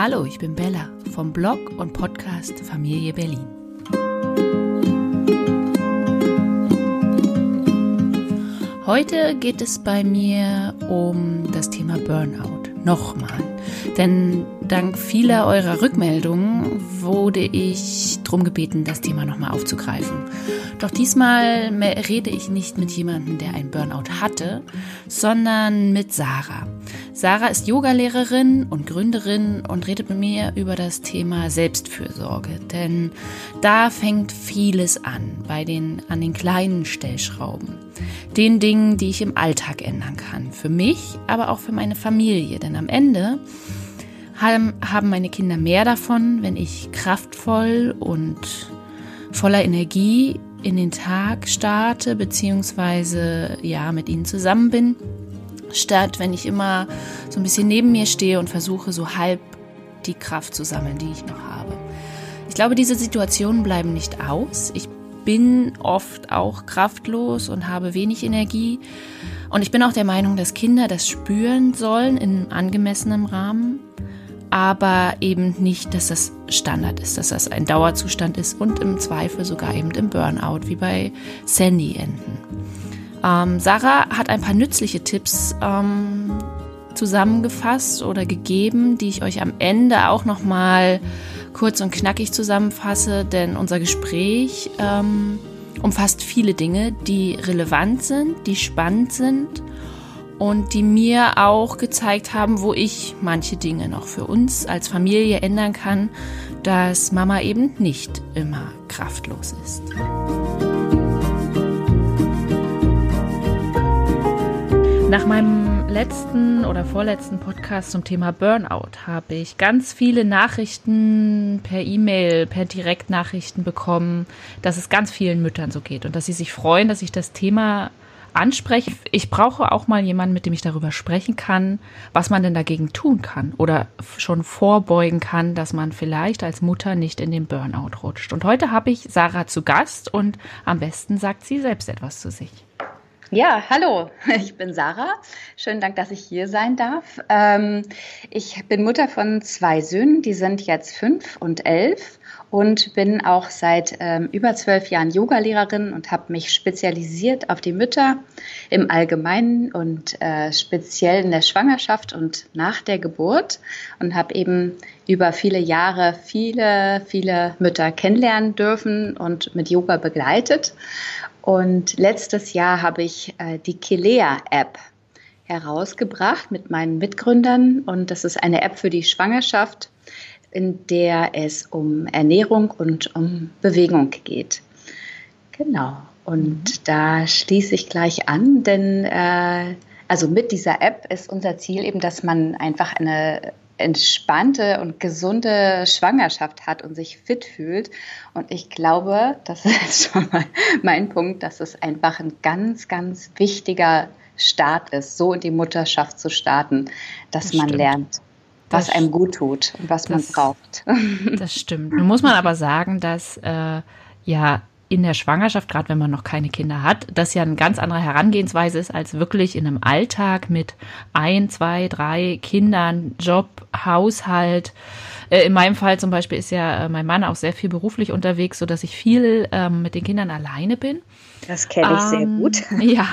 Hallo, ich bin Bella vom Blog und Podcast Familie Berlin. Heute geht es bei mir um das Thema Burnout. Nochmal. Denn dank vieler eurer Rückmeldungen wurde ich darum gebeten, das Thema nochmal aufzugreifen. Doch diesmal rede ich nicht mit jemandem, der einen Burnout hatte, sondern mit Sarah. Sarah ist Yogalehrerin und Gründerin und redet mit mir über das Thema Selbstfürsorge. Denn da fängt vieles an, bei den, an den kleinen Stellschrauben. Den Dingen, die ich im Alltag ändern kann. Für mich, aber auch für meine Familie. Denn am Ende haben meine Kinder mehr davon, wenn ich kraftvoll und voller Energie in den Tag starte, beziehungsweise ja, mit ihnen zusammen bin, statt wenn ich immer so ein bisschen neben mir stehe und versuche, so halb die Kraft zu sammeln, die ich noch habe. Ich glaube, diese Situationen bleiben nicht aus. Ich bin oft auch kraftlos und habe wenig Energie. Und ich bin auch der Meinung, dass Kinder das spüren sollen in angemessenem Rahmen aber eben nicht, dass das Standard ist, dass das ein Dauerzustand ist und im Zweifel sogar eben im Burnout, wie bei Sandy enden. Ähm, Sarah hat ein paar nützliche Tipps ähm, zusammengefasst oder gegeben, die ich euch am Ende auch noch mal kurz und knackig zusammenfasse, denn unser Gespräch ähm, umfasst viele Dinge, die relevant sind, die spannend sind und die mir auch gezeigt haben, wo ich manche Dinge noch für uns als Familie ändern kann, dass Mama eben nicht immer kraftlos ist. Nach meinem letzten oder vorletzten Podcast zum Thema Burnout habe ich ganz viele Nachrichten per E-Mail, per Direktnachrichten bekommen, dass es ganz vielen Müttern so geht und dass sie sich freuen, dass ich das Thema anspreche. Ich brauche auch mal jemanden, mit dem ich darüber sprechen kann, was man denn dagegen tun kann oder schon vorbeugen kann, dass man vielleicht als Mutter nicht in den Burnout rutscht. Und heute habe ich Sarah zu Gast und am besten sagt sie selbst etwas zu sich. Ja, hallo, ich bin Sarah. Schönen Dank, dass ich hier sein darf. Ähm, ich bin Mutter von zwei Söhnen, die sind jetzt fünf und elf und bin auch seit ähm, über zwölf Jahren Yogalehrerin und habe mich spezialisiert auf die Mütter im Allgemeinen und äh, speziell in der Schwangerschaft und nach der Geburt und habe eben über viele Jahre viele, viele Mütter kennenlernen dürfen und mit Yoga begleitet. Und letztes Jahr habe ich äh, die Kilea-App herausgebracht mit meinen Mitgründern und das ist eine App für die Schwangerschaft in der es um Ernährung und um Bewegung geht. Genau. Und mhm. da schließe ich gleich an, denn äh, also mit dieser App ist unser Ziel eben, dass man einfach eine entspannte und gesunde Schwangerschaft hat und sich fit fühlt. Und ich glaube, das ist schon mal mein Punkt, dass es einfach ein ganz, ganz wichtiger Start ist, so in die Mutterschaft zu starten, dass das man stimmt. lernt, was einem gut tut und was das, man braucht. Das stimmt. Nun muss man aber sagen, dass äh, ja in der Schwangerschaft, gerade wenn man noch keine Kinder hat, das ja eine ganz andere Herangehensweise ist als wirklich in einem Alltag mit ein, zwei, drei Kindern, Job, Haushalt. Äh, in meinem Fall zum Beispiel ist ja äh, mein Mann auch sehr viel beruflich unterwegs, so dass ich viel ähm, mit den Kindern alleine bin. Das kenne ich ähm, sehr gut. Ja.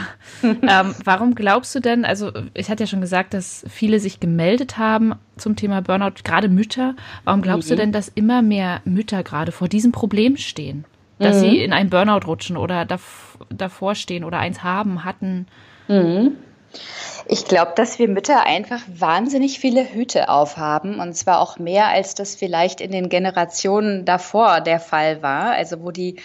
ähm, warum glaubst du denn, also ich hatte ja schon gesagt, dass viele sich gemeldet haben zum Thema Burnout, gerade Mütter. Warum glaubst mhm. du denn, dass immer mehr Mütter gerade vor diesem Problem stehen? Dass mhm. sie in einen Burnout rutschen oder davor stehen oder eins haben, hatten? Mhm. Ich glaube, dass wir Mütter einfach wahnsinnig viele Hüte aufhaben und zwar auch mehr, als das vielleicht in den Generationen davor der Fall war. Also wo die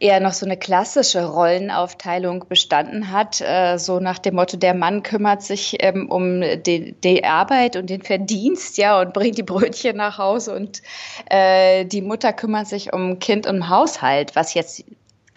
eher noch so eine klassische Rollenaufteilung bestanden hat, äh, so nach dem Motto, der Mann kümmert sich ähm, um die, die, Arbeit und den Verdienst, ja, und bringt die Brötchen nach Hause und äh, die Mutter kümmert sich um Kind und Haushalt, was jetzt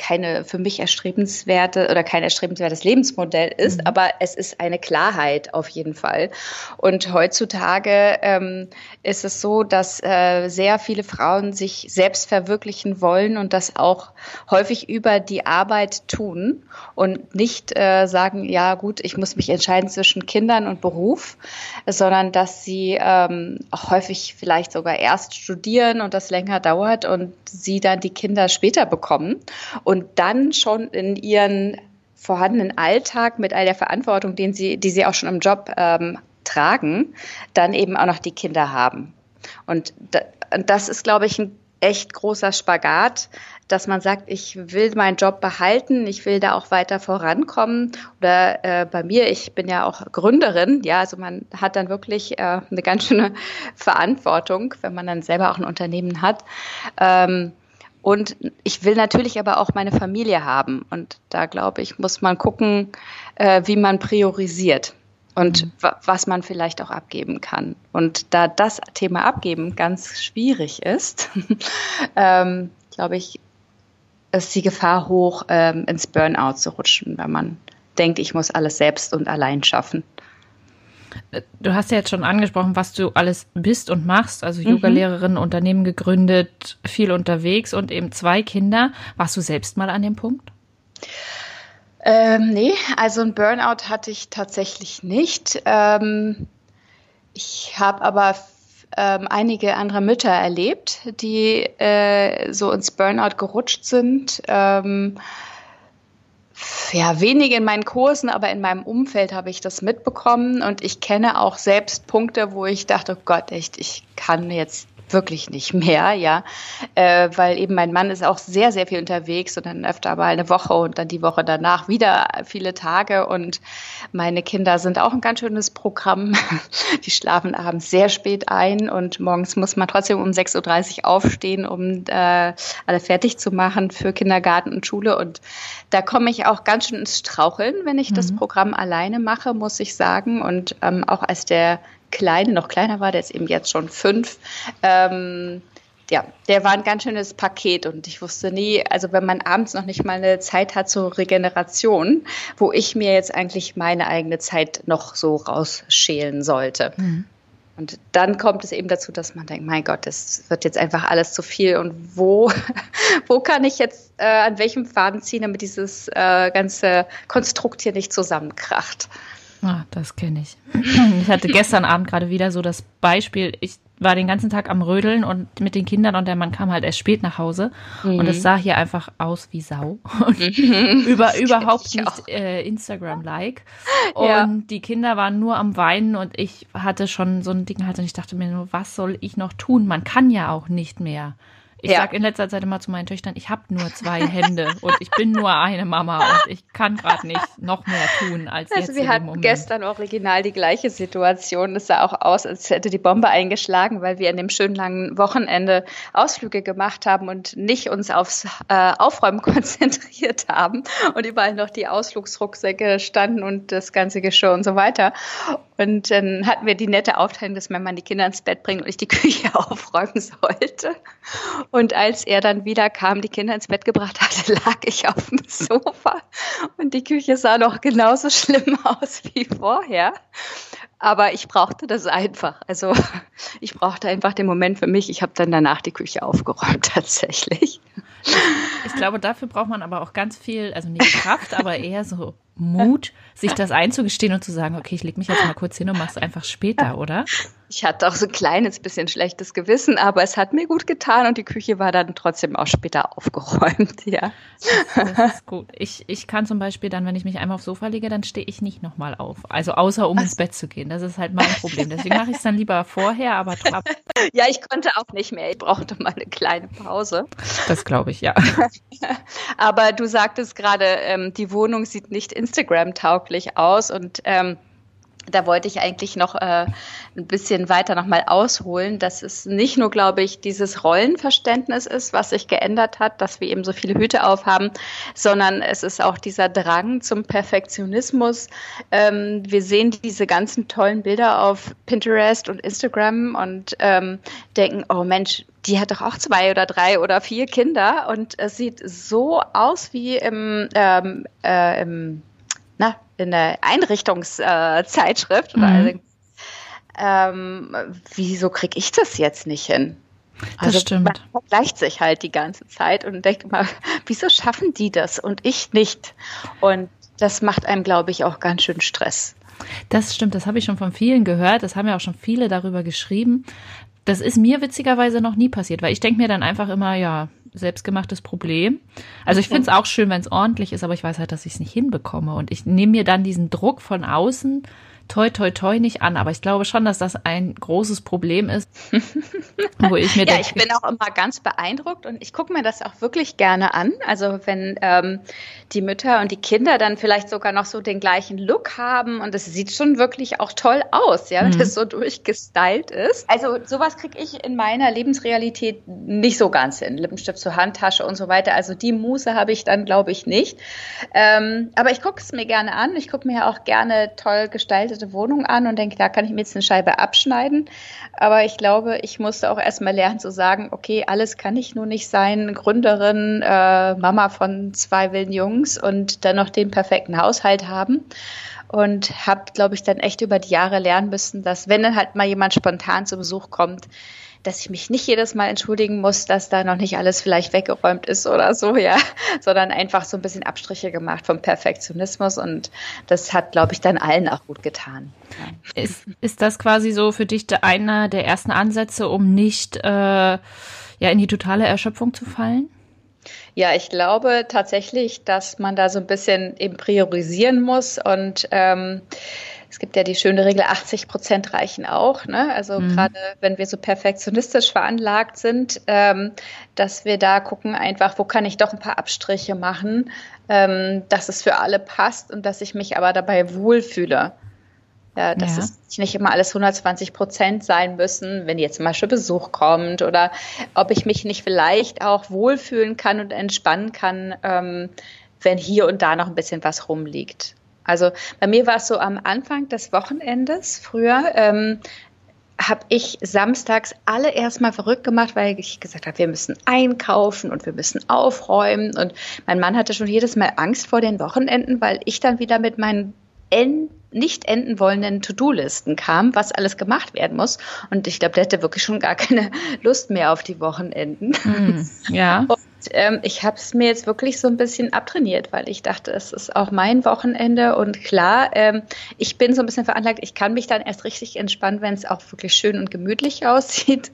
keine für mich erstrebenswerte oder kein erstrebenswertes Lebensmodell ist, mhm. aber es ist eine Klarheit auf jeden Fall. Und heutzutage ähm, ist es so, dass äh, sehr viele Frauen sich selbst verwirklichen wollen und das auch häufig über die Arbeit tun und nicht äh, sagen, ja gut, ich muss mich entscheiden zwischen Kindern und Beruf, sondern dass sie ähm, auch häufig vielleicht sogar erst studieren und das länger dauert und sie dann die Kinder später bekommen und dann schon in ihren vorhandenen Alltag mit all der Verantwortung, den sie, die sie auch schon im Job ähm, tragen, dann eben auch noch die Kinder haben. Und das ist, glaube ich, ein echt großer Spagat, dass man sagt, ich will meinen Job behalten, ich will da auch weiter vorankommen. Oder äh, bei mir, ich bin ja auch Gründerin, ja, also man hat dann wirklich äh, eine ganz schöne Verantwortung, wenn man dann selber auch ein Unternehmen hat. Ähm, und ich will natürlich aber auch meine Familie haben. Und da glaube ich, muss man gucken, äh, wie man priorisiert und mhm. was man vielleicht auch abgeben kann. Und da das Thema Abgeben ganz schwierig ist, ähm, glaube ich, ist die Gefahr hoch, ähm, ins Burnout zu rutschen, wenn man denkt, ich muss alles selbst und allein schaffen. Du hast ja jetzt schon angesprochen, was du alles bist und machst. Also mhm. Yogalehrerin, Unternehmen gegründet, viel unterwegs und eben zwei Kinder. Warst du selbst mal an dem Punkt? Ähm, nee, also ein Burnout hatte ich tatsächlich nicht. Ähm, ich habe aber ähm, einige andere Mütter erlebt, die äh, so ins Burnout gerutscht sind. Ähm, ja, wenige in meinen Kursen, aber in meinem Umfeld habe ich das mitbekommen. Und ich kenne auch selbst Punkte, wo ich dachte, oh Gott, echt, ich kann jetzt wirklich nicht mehr, ja, äh, weil eben mein Mann ist auch sehr, sehr viel unterwegs und dann öfter mal eine Woche und dann die Woche danach wieder viele Tage. Und meine Kinder sind auch ein ganz schönes Programm. Die schlafen abends sehr spät ein und morgens muss man trotzdem um 6.30 Uhr aufstehen, um äh, alle fertig zu machen für Kindergarten und Schule. Und da komme ich auch ganz schön ins Straucheln, wenn ich mhm. das Programm alleine mache, muss ich sagen und ähm, auch als der Kleine noch kleiner war, der ist eben jetzt schon fünf, ähm, ja, der war ein ganz schönes Paket und ich wusste nie, also wenn man abends noch nicht mal eine Zeit hat zur Regeneration, wo ich mir jetzt eigentlich meine eigene Zeit noch so rausschälen sollte. Mhm. Und dann kommt es eben dazu, dass man denkt, mein Gott, das wird jetzt einfach alles zu viel und wo, wo kann ich jetzt, äh, an welchem Faden ziehen, damit dieses äh, ganze Konstrukt hier nicht zusammenkracht. Ah, das kenne ich. Ich hatte gestern Abend gerade wieder so das Beispiel, ich war den ganzen Tag am Rödeln und mit den Kindern und der Mann kam halt erst spät nach Hause mhm. und es sah hier einfach aus wie Sau mhm. über, überhaupt nicht äh, Instagram-like und ja. die Kinder waren nur am Weinen und ich hatte schon so ein Ding halt und ich dachte mir nur, was soll ich noch tun? Man kann ja auch nicht mehr. Ich ja. sage in letzter Zeit immer zu meinen Töchtern, ich habe nur zwei Hände und ich bin nur eine Mama und ich kann gerade nicht noch mehr tun als also jetzt. Wir hatten Moment. gestern original die gleiche Situation. Es sah auch aus, als hätte die Bombe eingeschlagen, weil wir an dem schönen langen Wochenende Ausflüge gemacht haben und nicht uns aufs äh, Aufräumen konzentriert haben und überall noch die Ausflugsrucksäcke standen und das ganze Geschirr und so weiter. Und dann hatten wir die nette Aufteilung, dass mein Mann die Kinder ins Bett bringt und ich die Küche aufräumen sollte. Und als er dann wieder kam, die Kinder ins Bett gebracht hatte, lag ich auf dem Sofa und die Küche sah noch genauso schlimm aus wie vorher. Aber ich brauchte das einfach. Also ich brauchte einfach den Moment für mich. Ich habe dann danach die Küche aufgeräumt tatsächlich. Ich glaube, dafür braucht man aber auch ganz viel, also nicht Kraft, aber eher so Mut, sich das einzugestehen und zu sagen, okay, ich leg mich jetzt mal kurz hin und mach's einfach später, oder? Ich hatte auch so ein kleines bisschen schlechtes Gewissen, aber es hat mir gut getan und die Küche war dann trotzdem auch später aufgeräumt, ja. Das, das ist gut. Ich, ich kann zum Beispiel dann, wenn ich mich einmal aufs Sofa lege, dann stehe ich nicht nochmal auf. Also außer um ins Bett zu gehen. Das ist halt mein Problem. Deswegen mache ich es dann lieber vorher, aber trab. Ja, ich konnte auch nicht mehr. Ich brauchte mal eine kleine Pause. Das glaube ich, ja. aber du sagtest gerade, ähm, die Wohnung sieht nicht Instagram-tauglich aus und ähm, da wollte ich eigentlich noch äh, ein bisschen weiter nochmal ausholen, dass es nicht nur, glaube ich, dieses Rollenverständnis ist, was sich geändert hat, dass wir eben so viele Hüte aufhaben, sondern es ist auch dieser Drang zum Perfektionismus. Ähm, wir sehen diese ganzen tollen Bilder auf Pinterest und Instagram und ähm, denken, oh Mensch, die hat doch auch zwei oder drei oder vier Kinder und es sieht so aus wie im, ähm, äh, im na, in der Einrichtungszeitschrift. Mhm. Also, ähm, wieso kriege ich das jetzt nicht hin? Also das stimmt. Man vergleicht sich halt die ganze Zeit und denkt immer, wieso schaffen die das und ich nicht? Und das macht einem, glaube ich, auch ganz schön Stress. Das stimmt, das habe ich schon von vielen gehört. Das haben ja auch schon viele darüber geschrieben. Das ist mir witzigerweise noch nie passiert, weil ich denke mir dann einfach immer, ja, selbstgemachtes Problem. Also ich finde es auch schön, wenn es ordentlich ist, aber ich weiß halt, dass ich es nicht hinbekomme. Und ich nehme mir dann diesen Druck von außen toi toi toi nicht an, aber ich glaube schon, dass das ein großes Problem ist, wo ich mir ja, denke, ich bin auch immer ganz beeindruckt und ich gucke mir das auch wirklich gerne an. Also wenn ähm, die Mütter und die Kinder dann vielleicht sogar noch so den gleichen Look haben und es sieht schon wirklich auch toll aus, ja, wenn mhm. das so durchgestylt ist. Also sowas kriege ich in meiner Lebensrealität nicht so ganz hin. Lippenstift zur Handtasche und so weiter. Also die Muße habe ich dann, glaube ich, nicht. Ähm, aber ich gucke es mir gerne an. Ich gucke mir auch gerne toll gestaltete vermietete Wohnung an und denke, da kann ich mir jetzt eine Scheibe abschneiden. Aber ich glaube, ich musste auch erstmal lernen zu sagen, okay, alles kann ich nur nicht sein. Gründerin, äh, Mama von zwei wilden Jungs und dann noch den perfekten Haushalt haben und habe, glaube ich, dann echt über die Jahre lernen müssen, dass wenn dann halt mal jemand spontan zu Besuch kommt, dass ich mich nicht jedes Mal entschuldigen muss, dass da noch nicht alles vielleicht weggeräumt ist oder so, ja, sondern einfach so ein bisschen Abstriche gemacht vom Perfektionismus und das hat, glaube ich, dann allen auch gut getan. Ja. Ist, ist das quasi so für dich einer der ersten Ansätze, um nicht äh, ja in die totale Erschöpfung zu fallen? Ja, ich glaube tatsächlich, dass man da so ein bisschen eben priorisieren muss und ähm, es gibt ja die schöne Regel, 80 Prozent reichen auch. Ne? Also mhm. gerade wenn wir so perfektionistisch veranlagt sind, ähm, dass wir da gucken einfach, wo kann ich doch ein paar Abstriche machen, ähm, dass es für alle passt und dass ich mich aber dabei wohlfühle. Ja, dass ja. es nicht immer alles 120 Prozent sein müssen, wenn jetzt zum Beispiel Besuch kommt oder ob ich mich nicht vielleicht auch wohlfühlen kann und entspannen kann, ähm, wenn hier und da noch ein bisschen was rumliegt. Also bei mir war es so am Anfang des Wochenendes früher. Ähm, habe ich samstags alle erstmal verrückt gemacht, weil ich gesagt habe, wir müssen einkaufen und wir müssen aufräumen. Und mein Mann hatte schon jedes Mal Angst vor den Wochenenden, weil ich dann wieder mit meinen nicht enden wollenden To-Do-Listen kam, was alles gemacht werden muss. Und ich glaube, der hätte wirklich schon gar keine Lust mehr auf die Wochenenden. Mm, ja. Und ähm, ich habe es mir jetzt wirklich so ein bisschen abtrainiert, weil ich dachte, es ist auch mein Wochenende und klar, ähm, ich bin so ein bisschen veranlagt, ich kann mich dann erst richtig entspannen, wenn es auch wirklich schön und gemütlich aussieht.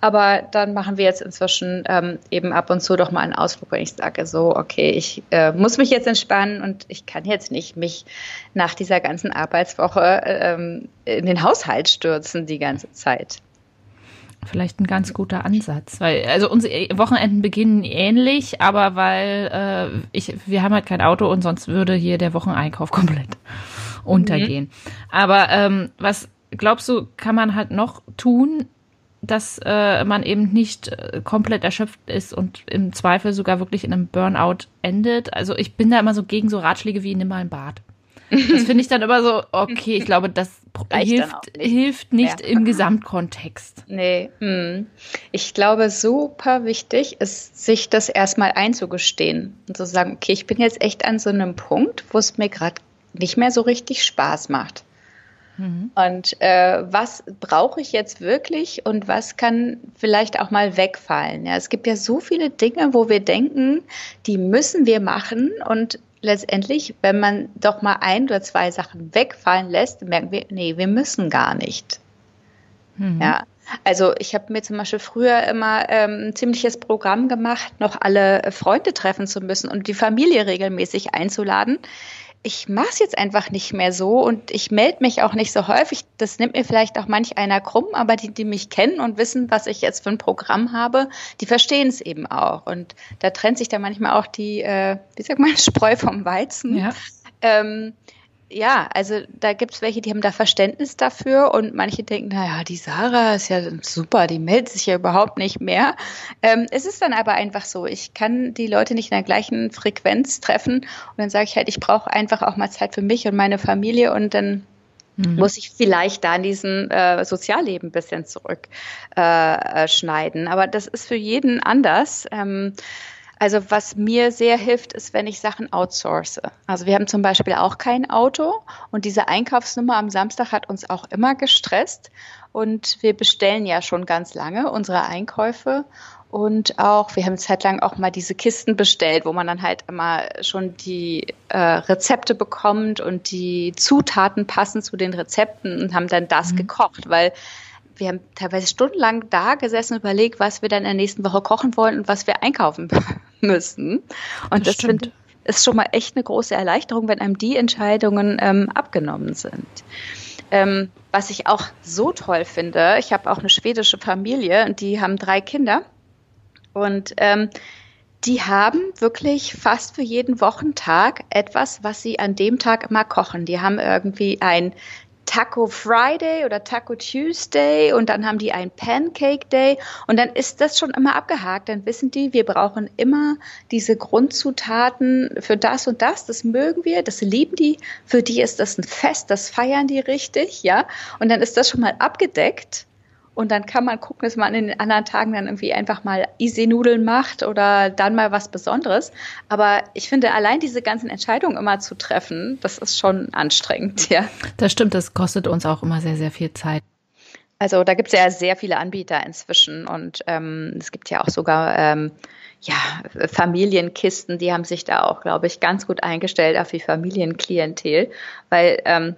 Aber dann machen wir jetzt inzwischen ähm, eben ab und zu doch mal einen Ausflug, wenn ich sage, so, okay, ich äh, muss mich jetzt entspannen und ich kann jetzt nicht mich nach dieser ganzen Arbeitswoche ähm, in den Haushalt stürzen die ganze Zeit. Vielleicht ein ganz guter Ansatz, weil also unsere Wochenenden beginnen ähnlich, aber weil äh, ich wir haben halt kein Auto und sonst würde hier der Wocheneinkauf komplett untergehen. Mhm. Aber ähm, was glaubst du, kann man halt noch tun, dass äh, man eben nicht äh, komplett erschöpft ist und im Zweifel sogar wirklich in einem Burnout endet? Also ich bin da immer so gegen so Ratschläge wie nimm mal ein Bad. Das finde ich dann immer so, okay, ich glaube, das hilft, nicht. hilft nicht ja. im Gesamtkontext. Nee. Hm. Ich glaube, super wichtig ist, sich das erstmal einzugestehen und zu sagen, okay, ich bin jetzt echt an so einem Punkt, wo es mir gerade nicht mehr so richtig Spaß macht. Mhm. Und äh, was brauche ich jetzt wirklich und was kann vielleicht auch mal wegfallen? Ja, es gibt ja so viele Dinge, wo wir denken, die müssen wir machen und letztendlich, wenn man doch mal ein oder zwei Sachen wegfallen lässt, merken wir, nee, wir müssen gar nicht. Mhm. Ja. Also ich habe mir zum Beispiel früher immer ähm, ein ziemliches Programm gemacht, noch alle Freunde treffen zu müssen und die Familie regelmäßig einzuladen ich mache es jetzt einfach nicht mehr so und ich melde mich auch nicht so häufig. Das nimmt mir vielleicht auch manch einer krumm, aber die, die mich kennen und wissen, was ich jetzt für ein Programm habe, die verstehen es eben auch. Und da trennt sich dann manchmal auch die, äh, wie sagt man, Spreu vom Weizen. Ja. Ähm, ja, also da gibt es welche, die haben da Verständnis dafür und manche denken, naja, die Sarah ist ja super, die meldet sich ja überhaupt nicht mehr. Ähm, es ist dann aber einfach so, ich kann die Leute nicht in der gleichen Frequenz treffen und dann sage ich halt, ich brauche einfach auch mal Zeit für mich und meine Familie und dann Mhm. muss ich vielleicht da in diesen äh, Sozialleben ein bisschen zurückschneiden. Äh, Aber das ist für jeden anders. Ähm, also was mir sehr hilft, ist, wenn ich Sachen outsource. Also wir haben zum Beispiel auch kein Auto und diese Einkaufsnummer am Samstag hat uns auch immer gestresst und wir bestellen ja schon ganz lange unsere Einkäufe und auch, wir haben zeitlang auch mal diese Kisten bestellt, wo man dann halt immer schon die äh, Rezepte bekommt und die Zutaten passen zu den Rezepten und haben dann das mhm. gekocht, weil wir haben teilweise stundenlang da gesessen und überlegt, was wir dann in der nächsten Woche kochen wollen und was wir einkaufen müssen. Und das, das find, ist schon mal echt eine große Erleichterung, wenn einem die Entscheidungen ähm, abgenommen sind. Ähm, was ich auch so toll finde, ich habe auch eine schwedische Familie und die haben drei Kinder. Und ähm, die haben wirklich fast für jeden Wochentag etwas, was sie an dem Tag immer kochen. Die haben irgendwie ein Taco Friday oder Taco Tuesday und dann haben die ein Pancake Day und dann ist das schon immer abgehakt. Dann wissen die, wir brauchen immer diese Grundzutaten für das und das. Das mögen wir, das lieben die. Für die ist das ein Fest, das feiern die richtig, ja. Und dann ist das schon mal abgedeckt. Und dann kann man gucken, dass man in den anderen Tagen dann irgendwie einfach mal Easy-Nudeln macht oder dann mal was Besonderes. Aber ich finde, allein diese ganzen Entscheidungen immer zu treffen, das ist schon anstrengend, ja. Das stimmt, das kostet uns auch immer sehr, sehr viel Zeit. Also da gibt es ja sehr viele Anbieter inzwischen und ähm, es gibt ja auch sogar ähm, ja, Familienkisten, die haben sich da auch, glaube ich, ganz gut eingestellt auf die Familienklientel, weil ähm,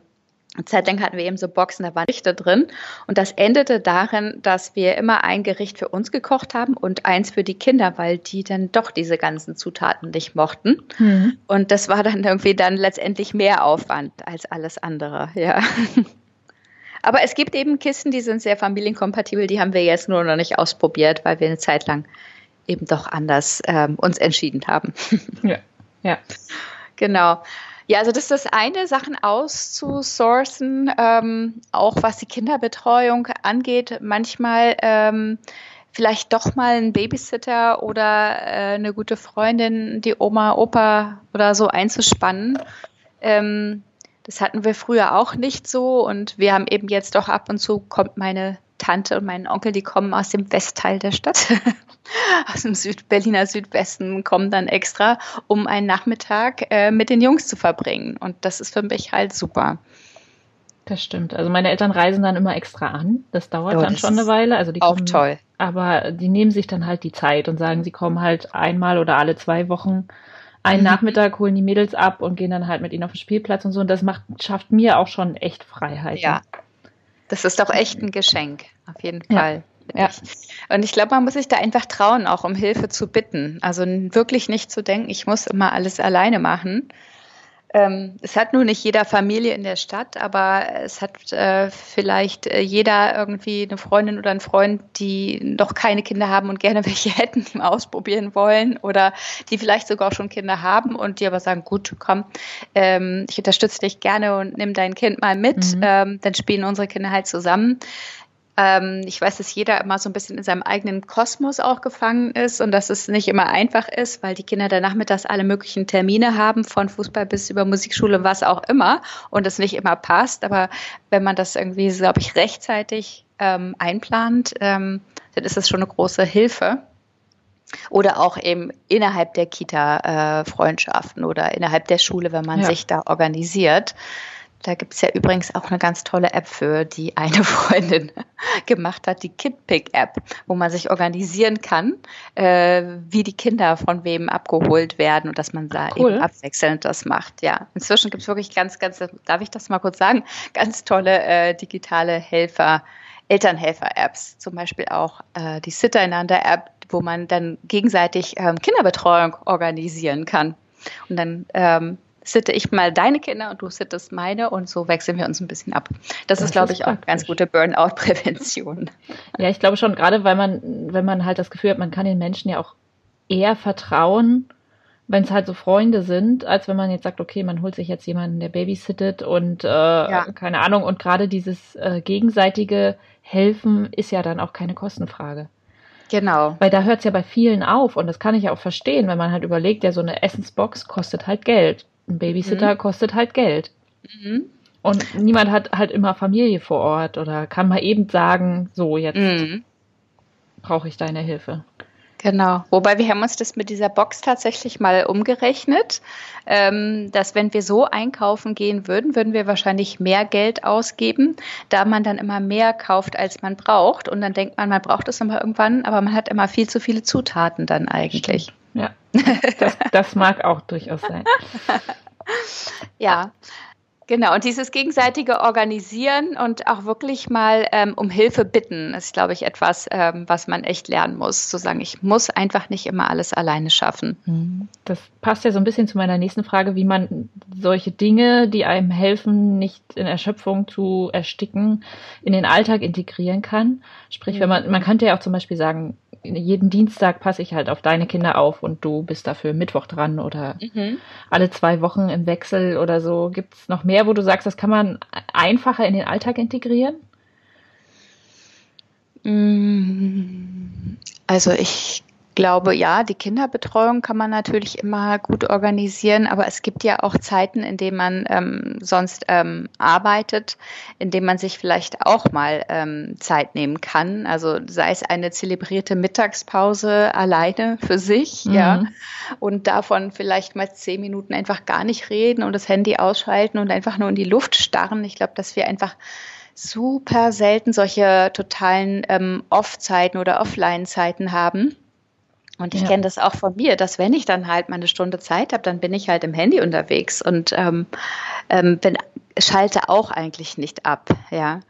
Zeitlang hatten wir eben so Boxen, da waren Gerichte drin. Und das endete darin, dass wir immer ein Gericht für uns gekocht haben und eins für die Kinder, weil die dann doch diese ganzen Zutaten nicht mochten. Mhm. Und das war dann irgendwie dann letztendlich mehr Aufwand als alles andere, ja. Aber es gibt eben Kisten, die sind sehr familienkompatibel, die haben wir jetzt nur noch nicht ausprobiert, weil wir eine Zeit lang eben doch anders ähm, uns entschieden haben. Ja, ja. Genau. Ja, also das ist das eine, Sachen auszusourcen, ähm, auch was die Kinderbetreuung angeht. Manchmal ähm, vielleicht doch mal ein Babysitter oder äh, eine gute Freundin, die Oma, Opa oder so einzuspannen. Ähm, das hatten wir früher auch nicht so und wir haben eben jetzt doch ab und zu kommt meine Tante und mein Onkel, die kommen aus dem Westteil der Stadt, aus dem Süd Berliner Südwesten, kommen dann extra, um einen Nachmittag äh, mit den Jungs zu verbringen. Und das ist für mich halt super. Das stimmt. Also meine Eltern reisen dann immer extra an. Das dauert oh, dann das schon eine Weile. Also die auch kommen, toll. Aber die nehmen sich dann halt die Zeit und sagen, sie kommen halt einmal oder alle zwei Wochen einen mhm. Nachmittag, holen die Mädels ab und gehen dann halt mit ihnen auf den Spielplatz und so. Und das macht, schafft mir auch schon echt Freiheit. Ja, das ist doch echt ein Geschenk, auf jeden Fall. Ja. ja. Und ich glaube, man muss sich da einfach trauen, auch um Hilfe zu bitten. Also wirklich nicht zu denken, ich muss immer alles alleine machen, ähm, es hat nur nicht jeder Familie in der Stadt, aber es hat äh, vielleicht äh, jeder irgendwie eine Freundin oder einen Freund, die noch keine Kinder haben und gerne welche hätten, die mal ausprobieren wollen oder die vielleicht sogar auch schon Kinder haben und die aber sagen, gut, komm, ähm, ich unterstütze dich gerne und nimm dein Kind mal mit, mhm. ähm, dann spielen unsere Kinder halt zusammen. Ähm, ich weiß, dass jeder immer so ein bisschen in seinem eigenen Kosmos auch gefangen ist und dass es nicht immer einfach ist, weil die Kinder dann nachmittags alle möglichen Termine haben, von Fußball bis über Musikschule, was auch immer, und es nicht immer passt. Aber wenn man das irgendwie, glaube ich, rechtzeitig ähm, einplant, ähm, dann ist das schon eine große Hilfe. Oder auch eben innerhalb der Kita äh, Freundschaften oder innerhalb der Schule, wenn man ja. sich da organisiert. Da gibt es ja übrigens auch eine ganz tolle App für, die eine Freundin gemacht hat, die KidPick-App, wo man sich organisieren kann, äh, wie die Kinder von wem abgeholt werden und dass man da cool. eben abwechselnd das macht. Ja, inzwischen gibt es wirklich ganz, ganz, darf ich das mal kurz sagen, ganz tolle äh, digitale Helfer. Elternhelfer-Apps, zum Beispiel auch äh, die Sitter-Einander-App, wo man dann gegenseitig ähm, Kinderbetreuung organisieren kann. Und dann ähm, sitte ich mal deine Kinder und du sittest meine und so wechseln wir uns ein bisschen ab. Das, das ist, glaube ich, praktisch. auch ganz gute Burnout-Prävention. Ja, ich glaube schon, gerade weil man, wenn man halt das Gefühl hat, man kann den Menschen ja auch eher vertrauen, wenn es halt so Freunde sind, als wenn man jetzt sagt, okay, man holt sich jetzt jemanden, der babysittet und äh, ja. keine Ahnung. Und gerade dieses äh, gegenseitige Helfen ist ja dann auch keine Kostenfrage. Genau. Weil da hört es ja bei vielen auf und das kann ich ja auch verstehen, wenn man halt überlegt, ja, so eine Essensbox kostet halt Geld. Ein Babysitter mhm. kostet halt Geld. Mhm. Und niemand hat halt immer Familie vor Ort oder kann mal eben sagen, so, jetzt mhm. brauche ich deine Hilfe. Genau. Wobei wir haben uns das mit dieser Box tatsächlich mal umgerechnet, ähm, dass wenn wir so einkaufen gehen würden, würden wir wahrscheinlich mehr Geld ausgeben, da man dann immer mehr kauft, als man braucht. Und dann denkt man, man braucht es immer irgendwann, aber man hat immer viel zu viele Zutaten dann eigentlich. Das, das mag auch durchaus sein. ja, Genau, und dieses gegenseitige Organisieren und auch wirklich mal ähm, um Hilfe bitten, ist, glaube ich, etwas, ähm, was man echt lernen muss. Zu sagen, ich muss einfach nicht immer alles alleine schaffen. Mhm. Das passt ja so ein bisschen zu meiner nächsten Frage, wie man solche Dinge, die einem helfen, nicht in Erschöpfung zu ersticken, in den Alltag integrieren kann. Sprich, wenn man, man könnte ja auch zum Beispiel sagen, jeden Dienstag passe ich halt auf deine Kinder auf und du bist dafür Mittwoch dran oder mhm. alle zwei Wochen im Wechsel oder so. Gibt es noch mehr, wo du sagst, das kann man einfacher in den Alltag integrieren? Mm, also ich glaube, ja, die Kinderbetreuung kann man natürlich immer gut organisieren, aber es gibt ja auch Zeiten, in denen man ähm, sonst ähm, arbeitet, in denen man sich vielleicht auch mal ähm, Zeit nehmen kann. Also sei es eine zelebrierte Mittagspause alleine für sich, mhm. ja, und davon vielleicht mal zehn Minuten einfach gar nicht reden und das Handy ausschalten und einfach nur in die Luft starren. Ich glaube, dass wir einfach super selten solche totalen ähm, Off-Zeiten oder Offline-Zeiten haben. Und ich ja. kenne das auch von mir, dass wenn ich dann halt mal eine Stunde Zeit habe, dann bin ich halt im Handy unterwegs und ähm, ähm, bin, schalte auch eigentlich nicht ab, ja.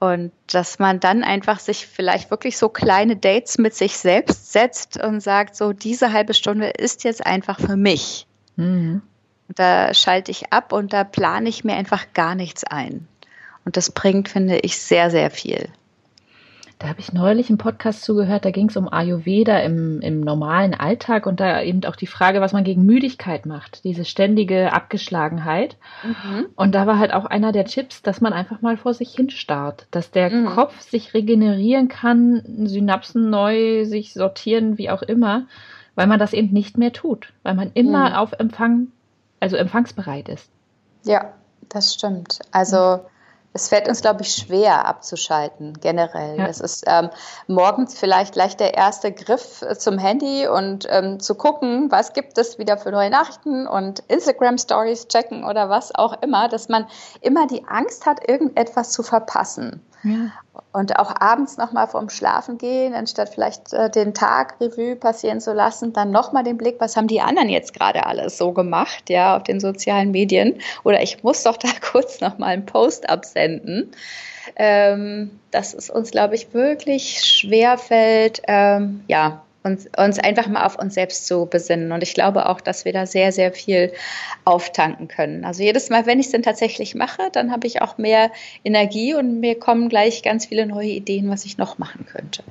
Und dass man dann einfach sich vielleicht wirklich so kleine Dates mit sich selbst setzt und sagt, so diese halbe Stunde ist jetzt einfach für mich. Mhm. Da schalte ich ab und da plane ich mir einfach gar nichts ein. Und das bringt, finde ich, sehr, sehr viel. Da habe ich neulich einen Podcast zugehört, da ging es um Ayurveda im, im normalen Alltag und da eben auch die Frage, was man gegen Müdigkeit macht, diese ständige Abgeschlagenheit. Mhm. Und da war halt auch einer der Tipps, dass man einfach mal vor sich hin starrt, dass der mhm. Kopf sich regenerieren kann, Synapsen neu sich sortieren, wie auch immer, weil man das eben nicht mehr tut, weil man immer mhm. auf Empfang, also empfangsbereit ist. Ja, das stimmt. Also es fällt uns, glaube ich, schwer abzuschalten, generell. Ja. Es ist ähm, morgens vielleicht gleich der erste Griff äh, zum Handy und ähm, zu gucken, was gibt es wieder für neue Nachrichten und Instagram-Stories checken oder was auch immer, dass man immer die Angst hat, irgendetwas zu verpassen. Und auch abends nochmal vorm Schlafen gehen, anstatt vielleicht äh, den Tag Revue passieren zu lassen, dann nochmal den Blick, was haben die anderen jetzt gerade alles so gemacht, ja, auf den sozialen Medien. Oder ich muss doch da kurz nochmal einen Post absenden. Ähm, dass es uns, glaube ich, wirklich schwer fällt, ähm, ja, uns, uns einfach mal auf uns selbst zu besinnen. Und ich glaube auch, dass wir da sehr, sehr viel auftanken können. Also jedes Mal, wenn ich es denn tatsächlich mache, dann habe ich auch mehr Energie und mir kommen gleich ganz viele neue Ideen, was ich noch machen könnte.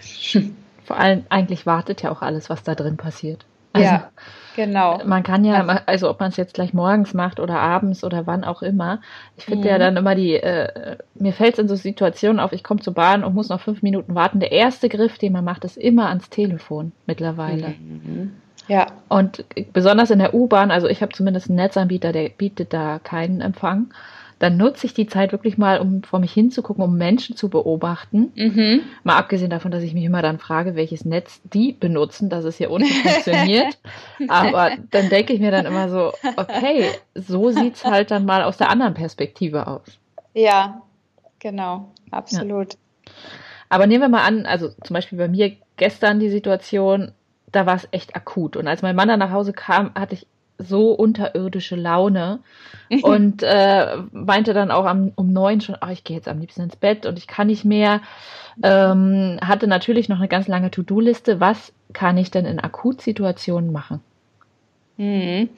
Vor allem, eigentlich wartet ja auch alles, was da drin passiert. Also, ja, genau. Man kann ja, also ob man es jetzt gleich morgens macht oder abends oder wann auch immer. Ich finde mhm. ja dann immer die, äh, mir fällt es in so Situationen auf, ich komme zur Bahn und muss noch fünf Minuten warten. Der erste Griff, den man macht, ist immer ans Telefon mittlerweile. Mhm. Ja. Und besonders in der U-Bahn, also ich habe zumindest einen Netzanbieter, der bietet da keinen Empfang dann nutze ich die Zeit wirklich mal, um vor mich hinzugucken, um Menschen zu beobachten. Mhm. Mal abgesehen davon, dass ich mich immer dann frage, welches Netz die benutzen, dass es hier unten funktioniert. Aber dann denke ich mir dann immer so, okay, so sieht es halt dann mal aus der anderen Perspektive aus. Ja, genau, absolut. Ja. Aber nehmen wir mal an, also zum Beispiel bei mir gestern die Situation, da war es echt akut. Und als mein Mann dann nach Hause kam, hatte ich so unterirdische Laune und äh, meinte dann auch am, um neun schon, ach, ich gehe jetzt am liebsten ins Bett und ich kann nicht mehr. Ähm, hatte natürlich noch eine ganz lange To-Do-Liste. Was kann ich denn in Akutsituationen machen? Mhm.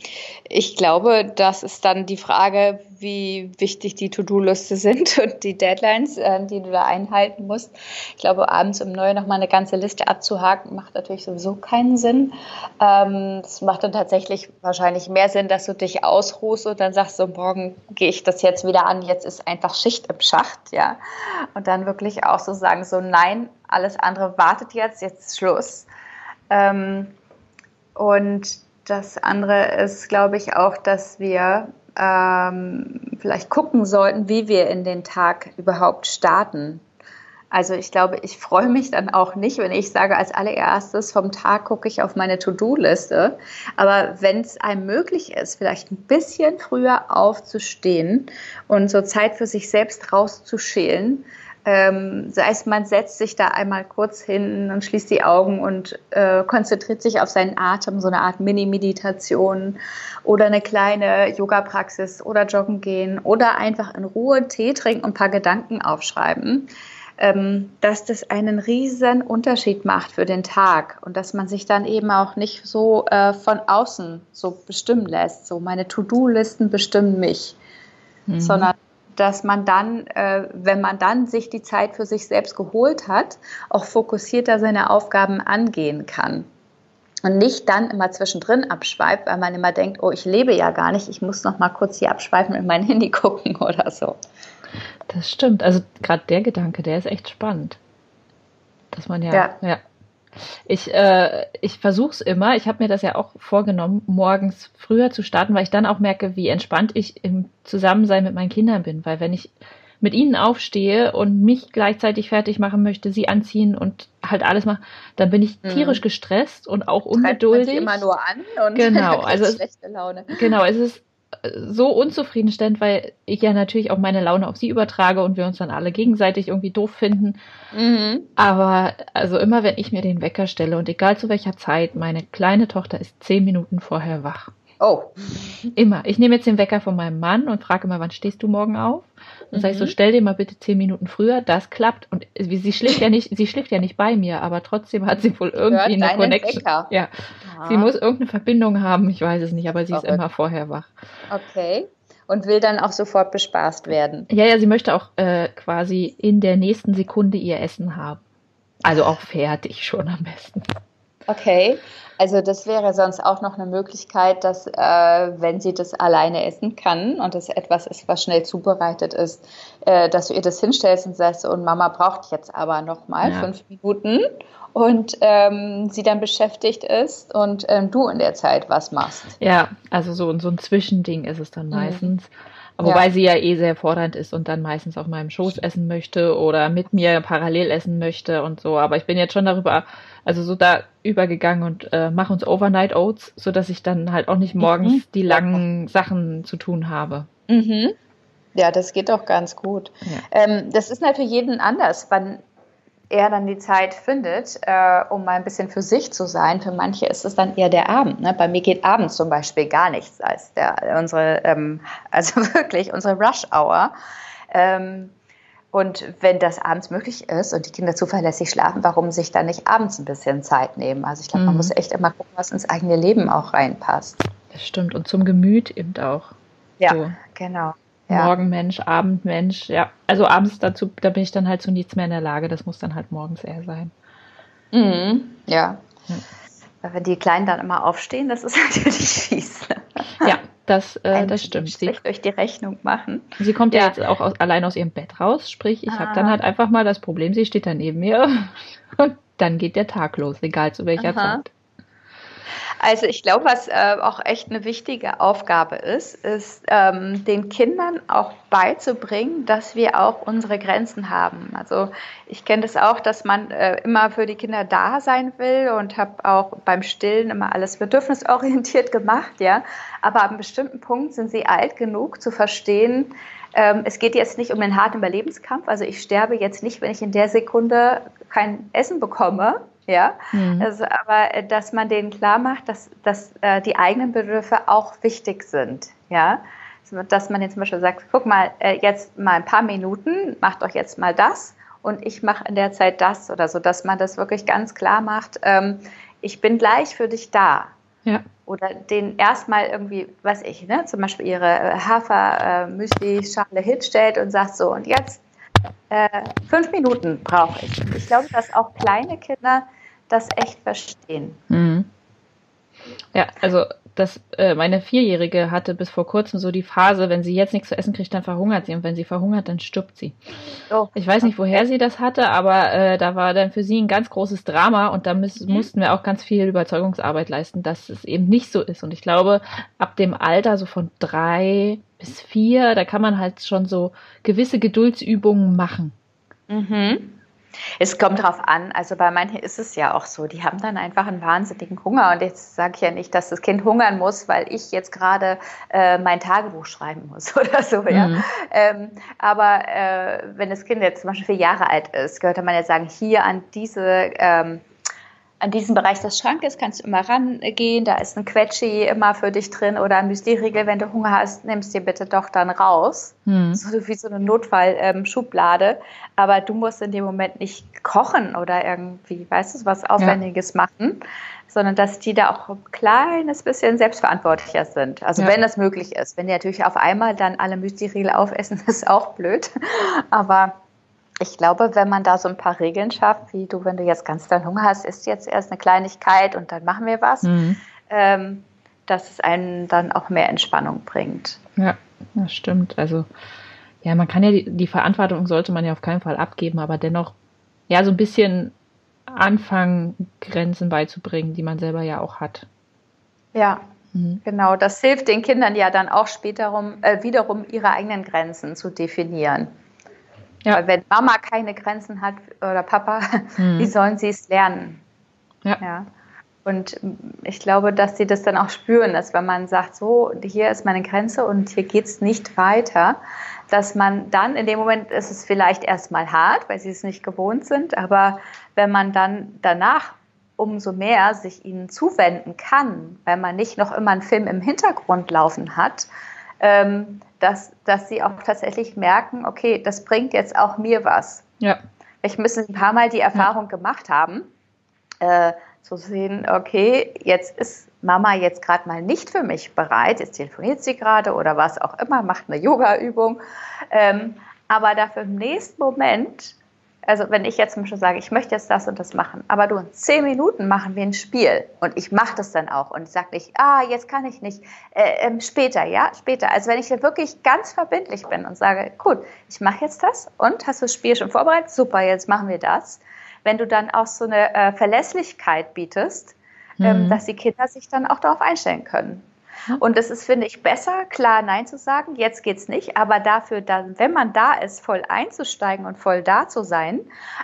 Ich glaube, das ist dann die Frage, wie wichtig die To-Do-Liste sind und die Deadlines, äh, die du da einhalten musst. Ich glaube, abends um neun nochmal eine ganze Liste abzuhaken, macht natürlich sowieso keinen Sinn. Ähm, macht dann tatsächlich wahrscheinlich mehr Sinn, dass du dich ausruhst und dann sagst, so morgen gehe ich das jetzt wieder an, jetzt ist einfach Schicht im Schacht, ja. Und dann wirklich auch so sagen, so nein, alles andere wartet jetzt, jetzt ist Schluss. Ähm, und das andere ist, glaube ich, auch, dass wir ähm, vielleicht gucken sollten, wie wir in den Tag überhaupt starten. Also ich glaube, ich freue mich dann auch nicht, wenn ich sage, als allererstes vom Tag gucke ich auf meine To-Do-Liste. Aber wenn es einem möglich ist, vielleicht ein bisschen früher aufzustehen und so Zeit für sich selbst rauszuschälen, ähm, sei es, man setzt sich da einmal kurz hin und schließt die Augen und äh, konzentriert sich auf seinen Atem, so eine Art Mini-Meditation oder eine kleine Yoga-Praxis oder joggen gehen oder einfach in Ruhe Tee trinken und ein paar Gedanken aufschreiben, ähm, dass das einen riesen Unterschied macht für den Tag und dass man sich dann eben auch nicht so äh, von außen so bestimmen lässt, so meine To-Do-Listen bestimmen mich, mhm. sondern dass man dann, äh, wenn man dann sich die Zeit für sich selbst geholt hat, auch fokussierter seine Aufgaben angehen kann. Und nicht dann immer zwischendrin abschweift, weil man immer denkt, oh, ich lebe ja gar nicht, ich muss noch mal kurz hier abschweifen und in mein Handy gucken oder so. Das stimmt. Also gerade der Gedanke, der ist echt spannend. Dass man ja, ja. ja ich, äh, ich versuche es immer. Ich habe mir das ja auch vorgenommen, morgens früher zu starten, weil ich dann auch merke, wie entspannt ich im Zusammensein mit meinen Kindern bin. Weil wenn ich mit ihnen aufstehe und mich gleichzeitig fertig machen möchte, sie anziehen und halt alles machen, dann bin ich mhm. tierisch gestresst und auch ungeduldig. Man immer nur an und genau, also schlechte Laune. Genau, es ist so unzufriedenstellend, weil ich ja natürlich auch meine Laune auf sie übertrage und wir uns dann alle gegenseitig irgendwie doof finden. Mhm. Aber also immer, wenn ich mir den Wecker stelle und egal zu welcher Zeit, meine kleine Tochter ist zehn Minuten vorher wach. Oh. Immer. Ich nehme jetzt den Wecker von meinem Mann und frage immer, wann stehst du morgen auf? Dann mhm. sage ich so, stell dir mal bitte zehn Minuten früher, das klappt. Und sie schläft ja nicht, sie schläft ja nicht bei mir, aber trotzdem hat sie wohl irgendwie Hört eine Connection. Wecker. Ja. ja. Sie muss irgendeine Verbindung haben, ich weiß es nicht, aber sie Verrückt. ist immer vorher wach. Okay. Und will dann auch sofort bespaßt werden. Ja, ja, sie möchte auch äh, quasi in der nächsten Sekunde ihr Essen haben. Also auch fertig schon am besten. Okay, also das wäre sonst auch noch eine Möglichkeit, dass äh, wenn sie das alleine essen kann und es etwas ist, was schnell zubereitet ist, äh, dass du ihr das hinstellst und sagst, und Mama braucht jetzt aber noch mal ja. fünf Minuten und ähm, sie dann beschäftigt ist und ähm, du in der Zeit was machst. Ja, also so, so ein Zwischending ist es dann mhm. meistens. Mhm. Wobei ja. sie ja eh sehr fordernd ist und dann meistens auf meinem Schoß essen möchte oder mit mir parallel essen möchte und so. Aber ich bin jetzt schon darüber also so da übergegangen und äh, mache uns Overnight Oats, so dass ich dann halt auch nicht morgens mhm. die langen Sachen zu tun habe. Mhm. Ja, das geht doch ganz gut. Ja. Ähm, das ist für jeden anders, wann er dann die Zeit findet, äh, um mal ein bisschen für sich zu sein. Für manche ist es dann eher der Abend. Ne? Bei mir geht abends zum Beispiel gar nichts als der, unsere, ähm, also wirklich unsere Rush Hour. Ähm, und wenn das abends möglich ist und die Kinder zuverlässig schlafen, warum sich dann nicht abends ein bisschen Zeit nehmen? Also ich glaube, mhm. man muss echt immer gucken, was ins eigene Leben auch reinpasst. Das stimmt. Und zum Gemüt eben auch. Ja, so. genau. Ja. Morgenmensch, Abendmensch, ja. Also abends dazu, da bin ich dann halt zu nichts mehr in der Lage. Das muss dann halt morgens eher sein. Mhm. Ja. ja. Weil wenn die Kleinen dann immer aufstehen, das ist natürlich fies. Ja, das, äh, das stimmt. Sie durch die Rechnung machen. Sie kommt ja, ja jetzt auch aus, allein aus ihrem Bett raus, sprich, ich ah. habe dann halt einfach mal das Problem, sie steht da neben mir und dann geht der Tag los, egal zu welcher Aha. Zeit. Also ich glaube, was äh, auch echt eine wichtige Aufgabe ist, ist ähm, den Kindern auch beizubringen, dass wir auch unsere Grenzen haben. Also ich kenne das auch, dass man äh, immer für die Kinder da sein will und habe auch beim Stillen immer alles bedürfnisorientiert gemacht, ja. Aber ab einem bestimmten Punkt sind sie alt genug zu verstehen, ähm, es geht jetzt nicht um einen harten Überlebenskampf. Also ich sterbe jetzt nicht, wenn ich in der Sekunde kein Essen bekomme, ja, mhm. also, aber äh, dass man denen klar macht, dass, dass äh, die eigenen Bedürfe auch wichtig sind, ja, dass man jetzt zum Beispiel sagt, guck mal, äh, jetzt mal ein paar Minuten, macht doch jetzt mal das und ich mache in der Zeit das oder so, dass man das wirklich ganz klar macht, ähm, ich bin gleich für dich da. Ja. Oder den erstmal irgendwie, weiß ich, ne, zum Beispiel ihre äh, Hafer-Müsli-Schale hinstellt und sagt so, und jetzt äh, fünf Minuten brauche ich. Ich glaube, dass auch kleine Kinder das echt verstehen. Mhm. Ja, also das, äh, meine Vierjährige hatte bis vor kurzem so die Phase, wenn sie jetzt nichts zu essen kriegt, dann verhungert sie und wenn sie verhungert, dann stirbt sie. Oh, ich weiß nicht, woher sie das hatte, aber äh, da war dann für sie ein ganz großes Drama und da müß, mhm. mussten wir auch ganz viel Überzeugungsarbeit leisten, dass es eben nicht so ist. Und ich glaube, ab dem Alter so von drei bis vier, da kann man halt schon so gewisse Geduldsübungen machen. Mhm. Es kommt drauf an. Also bei manchen ist es ja auch so. Die haben dann einfach einen wahnsinnigen Hunger. Und jetzt sage ich ja nicht, dass das Kind hungern muss, weil ich jetzt gerade äh, mein Tagebuch schreiben muss oder so. Ja? Mhm. Ähm, aber äh, wenn das Kind jetzt zum Beispiel vier Jahre alt ist, könnte man ja sagen, hier an diese ähm, an diesem Bereich des Schrankes kannst du immer rangehen. Da ist ein Quetschi immer für dich drin oder ein Müsli-Riegel. Wenn du Hunger hast, nimmst dir bitte doch dann raus. Hm. So wie so eine Notfallschublade. Ähm, Aber du musst in dem Moment nicht kochen oder irgendwie, weißt du, was Aufwendiges ja. machen, sondern dass die da auch ein kleines bisschen selbstverantwortlicher sind. Also ja. wenn das möglich ist. Wenn die natürlich auf einmal dann alle Müsli-Riegel aufessen, ist auch blöd. Aber ich glaube, wenn man da so ein paar Regeln schafft, wie du, wenn du jetzt ganz doll Hunger hast, isst jetzt erst eine Kleinigkeit und dann machen wir was, mhm. ähm, dass es einen dann auch mehr Entspannung bringt. Ja, das stimmt. Also ja, man kann ja die, die Verantwortung sollte man ja auf keinen Fall abgeben, aber dennoch ja so ein bisschen anfangen, Grenzen beizubringen, die man selber ja auch hat. Ja, mhm. Genau, das hilft den Kindern ja dann auch später äh, wiederum ihre eigenen Grenzen zu definieren. Ja. Weil wenn Mama keine Grenzen hat oder Papa, mhm. wie sollen sie es lernen? Ja. ja. Und ich glaube, dass sie das dann auch spüren, dass wenn man sagt, so, hier ist meine Grenze und hier geht es nicht weiter, dass man dann in dem Moment ist es vielleicht erstmal hart, weil sie es nicht gewohnt sind, aber wenn man dann danach umso mehr sich ihnen zuwenden kann, weil man nicht noch immer einen Film im Hintergrund laufen hat, ähm, dass, dass sie auch tatsächlich merken, okay, das bringt jetzt auch mir was. Ja. Ich müssen ein paar Mal die Erfahrung ja. gemacht haben, äh, zu sehen, okay, jetzt ist Mama jetzt gerade mal nicht für mich bereit, jetzt telefoniert sie gerade oder was auch immer, macht eine Yoga-Übung, ähm, aber dafür im nächsten Moment also wenn ich jetzt zum Beispiel sage, ich möchte jetzt das und das machen, aber du in zehn Minuten machen wir ein Spiel und ich mache das dann auch und ich sage nicht, ah, jetzt kann ich nicht, äh, ähm, später, ja, später. Also wenn ich dann wirklich ganz verbindlich bin und sage, gut, ich mache jetzt das und hast du das Spiel schon vorbereitet? Super, jetzt machen wir das. Wenn du dann auch so eine äh, Verlässlichkeit bietest, ähm, mhm. ähm, dass die Kinder sich dann auch darauf einstellen können. Und es ist, finde ich, besser, klar Nein zu sagen, jetzt geht's nicht, aber dafür dann, wenn man da ist, voll einzusteigen und voll da zu sein,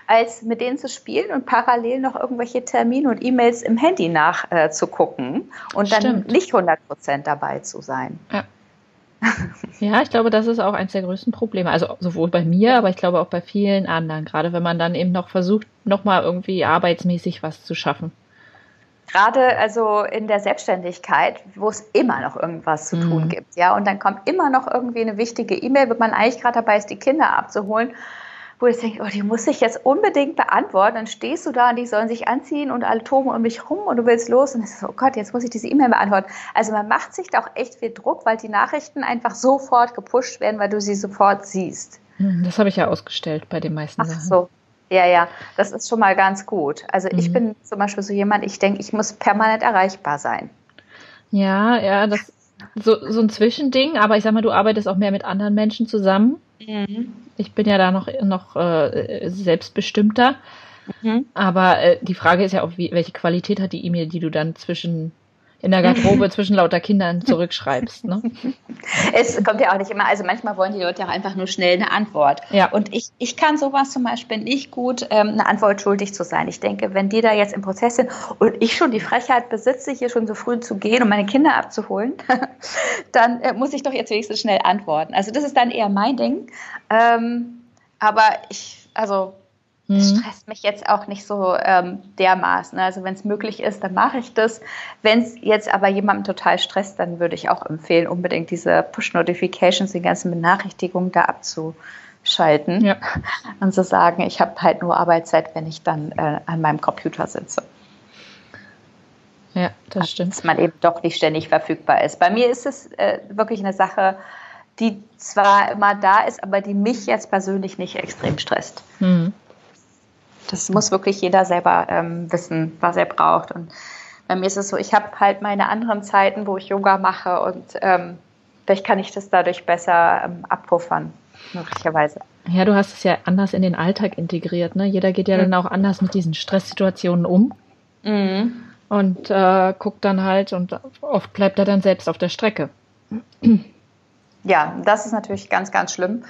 als mit denen zu spielen und parallel noch irgendwelche Termine und E-Mails im Handy nachzugucken äh, und Stimmt. dann nicht 100 Prozent dabei zu sein. Ja. ja, ich glaube, das ist auch eines der größten Probleme. Also sowohl bei mir, aber ich glaube auch bei vielen anderen. Gerade wenn man dann eben noch versucht, nochmal irgendwie arbeitsmäßig was zu schaffen gerade also in der Selbstständigkeit, wo es immer noch irgendwas zu tun mhm. gibt, ja, und dann kommt immer noch irgendwie eine wichtige E-Mail, wenn man eigentlich gerade dabei ist, die Kinder abzuholen, wo ich denke, oh, die muss ich jetzt unbedingt beantworten. Dann stehst du da und die sollen sich anziehen und alle toben um mich rum und du willst los und ich so, oh Gott, jetzt muss ich diese E-Mail beantworten. Also man macht sich da auch echt viel Druck, weil die Nachrichten einfach sofort gepusht werden, weil du sie sofort siehst. Hm, das habe ich ja ausgestellt bei den meisten Ach Sachen. So. Ja, ja, das ist schon mal ganz gut. Also mhm. ich bin zum Beispiel so jemand, ich denke, ich muss permanent erreichbar sein. Ja, ja, das so, so ein Zwischending, aber ich sag mal, du arbeitest auch mehr mit anderen Menschen zusammen. Mhm. Ich bin ja da noch, noch äh, selbstbestimmter. Mhm. Aber äh, die Frage ist ja auch, wie, welche Qualität hat die E-Mail, die du dann zwischen in der Garderobe zwischen lauter Kindern zurückschreibst. Ne? Es kommt ja auch nicht immer, also manchmal wollen die Leute auch einfach nur schnell eine Antwort. Ja. Und ich, ich kann sowas zum Beispiel nicht gut, ähm, eine Antwort schuldig zu sein. Ich denke, wenn die da jetzt im Prozess sind und ich schon die Frechheit besitze, hier schon so früh zu gehen und meine Kinder abzuholen, dann äh, muss ich doch jetzt wenigstens schnell antworten. Also das ist dann eher mein Ding. Ähm, aber ich, also das mhm. stresst mich jetzt auch nicht so ähm, dermaßen. Also wenn es möglich ist, dann mache ich das. Wenn es jetzt aber jemandem total stresst, dann würde ich auch empfehlen, unbedingt diese Push-Notifications, die ganzen Benachrichtigungen da abzuschalten ja. und zu sagen, ich habe halt nur Arbeitszeit, wenn ich dann äh, an meinem Computer sitze. Ja, das stimmt. Dass man eben doch nicht ständig verfügbar ist. Bei mir ist es äh, wirklich eine Sache, die zwar immer da ist, aber die mich jetzt persönlich nicht extrem stresst. Mhm. Das muss wirklich jeder selber ähm, wissen, was er braucht. Und bei mir ist es so, ich habe halt meine anderen Zeiten, wo ich Yoga mache und ähm, vielleicht kann ich das dadurch besser ähm, abpuffern, möglicherweise. Ja, du hast es ja anders in den Alltag integriert. Ne? Jeder geht ja mhm. dann auch anders mit diesen Stresssituationen um. Mhm. Und äh, guckt dann halt und oft bleibt er dann selbst auf der Strecke. Ja, das ist natürlich ganz, ganz schlimm,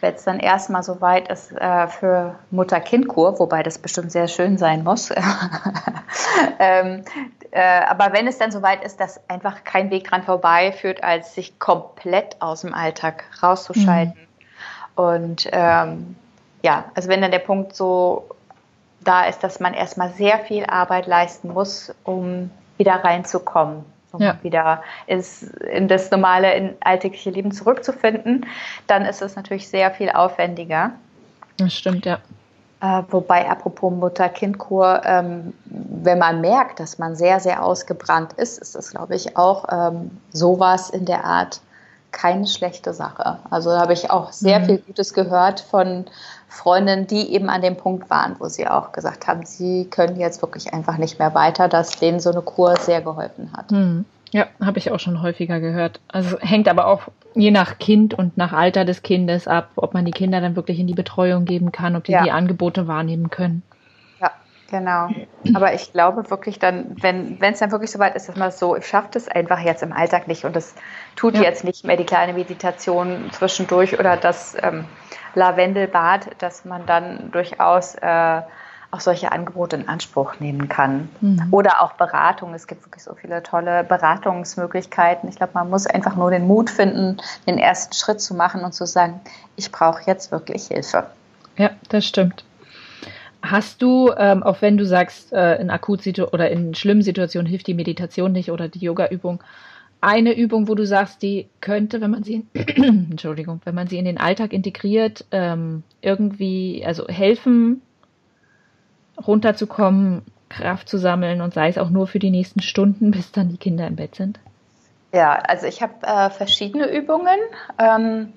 wenn es dann erstmal so weit ist äh, für Mutter-Kind-Kur, wobei das bestimmt sehr schön sein muss. ähm, äh, aber wenn es dann so weit ist, dass einfach kein Weg dran vorbei führt, als sich komplett aus dem Alltag rauszuschalten. Mhm. Und ähm, ja, also wenn dann der Punkt so da ist, dass man erstmal sehr viel Arbeit leisten muss, um wieder reinzukommen um ja. wieder ins, in das normale, in alltägliche Leben zurückzufinden, dann ist es natürlich sehr viel aufwendiger. Das stimmt, ja. Äh, wobei, apropos Mutter-Kind-Kur, ähm, wenn man merkt, dass man sehr, sehr ausgebrannt ist, ist das, glaube ich, auch ähm, sowas in der Art keine schlechte Sache. Also da habe ich auch sehr mhm. viel Gutes gehört von Freundinnen, die eben an dem Punkt waren, wo sie auch gesagt haben, sie können jetzt wirklich einfach nicht mehr weiter, dass denen so eine Kur sehr geholfen hat. Mhm. Ja, habe ich auch schon häufiger gehört. Also hängt aber auch je nach Kind und nach Alter des Kindes ab, ob man die Kinder dann wirklich in die Betreuung geben kann, ob die ja. die Angebote wahrnehmen können. Genau. Aber ich glaube wirklich dann, wenn es dann wirklich so weit ist, dass man so, ich schaffe das einfach jetzt im Alltag nicht und das tut ja. jetzt nicht mehr die kleine Meditation zwischendurch oder das ähm, Lavendelbad, dass man dann durchaus äh, auch solche Angebote in Anspruch nehmen kann. Mhm. Oder auch Beratung. Es gibt wirklich so viele tolle Beratungsmöglichkeiten. Ich glaube, man muss einfach nur den Mut finden, den ersten Schritt zu machen und zu sagen, ich brauche jetzt wirklich Hilfe. Ja, das stimmt. Hast du, ähm, auch wenn du sagst, äh, in Akutsituationen oder in schlimmen Situationen hilft die Meditation nicht oder die Yoga-Übung, eine Übung, wo du sagst, die könnte, wenn man sie, in, Entschuldigung, wenn man sie in den Alltag integriert, ähm, irgendwie, also helfen, runterzukommen, Kraft zu sammeln und sei es auch nur für die nächsten Stunden, bis dann die Kinder im Bett sind? Ja, also ich habe äh, verschiedene Übungen. Ähm,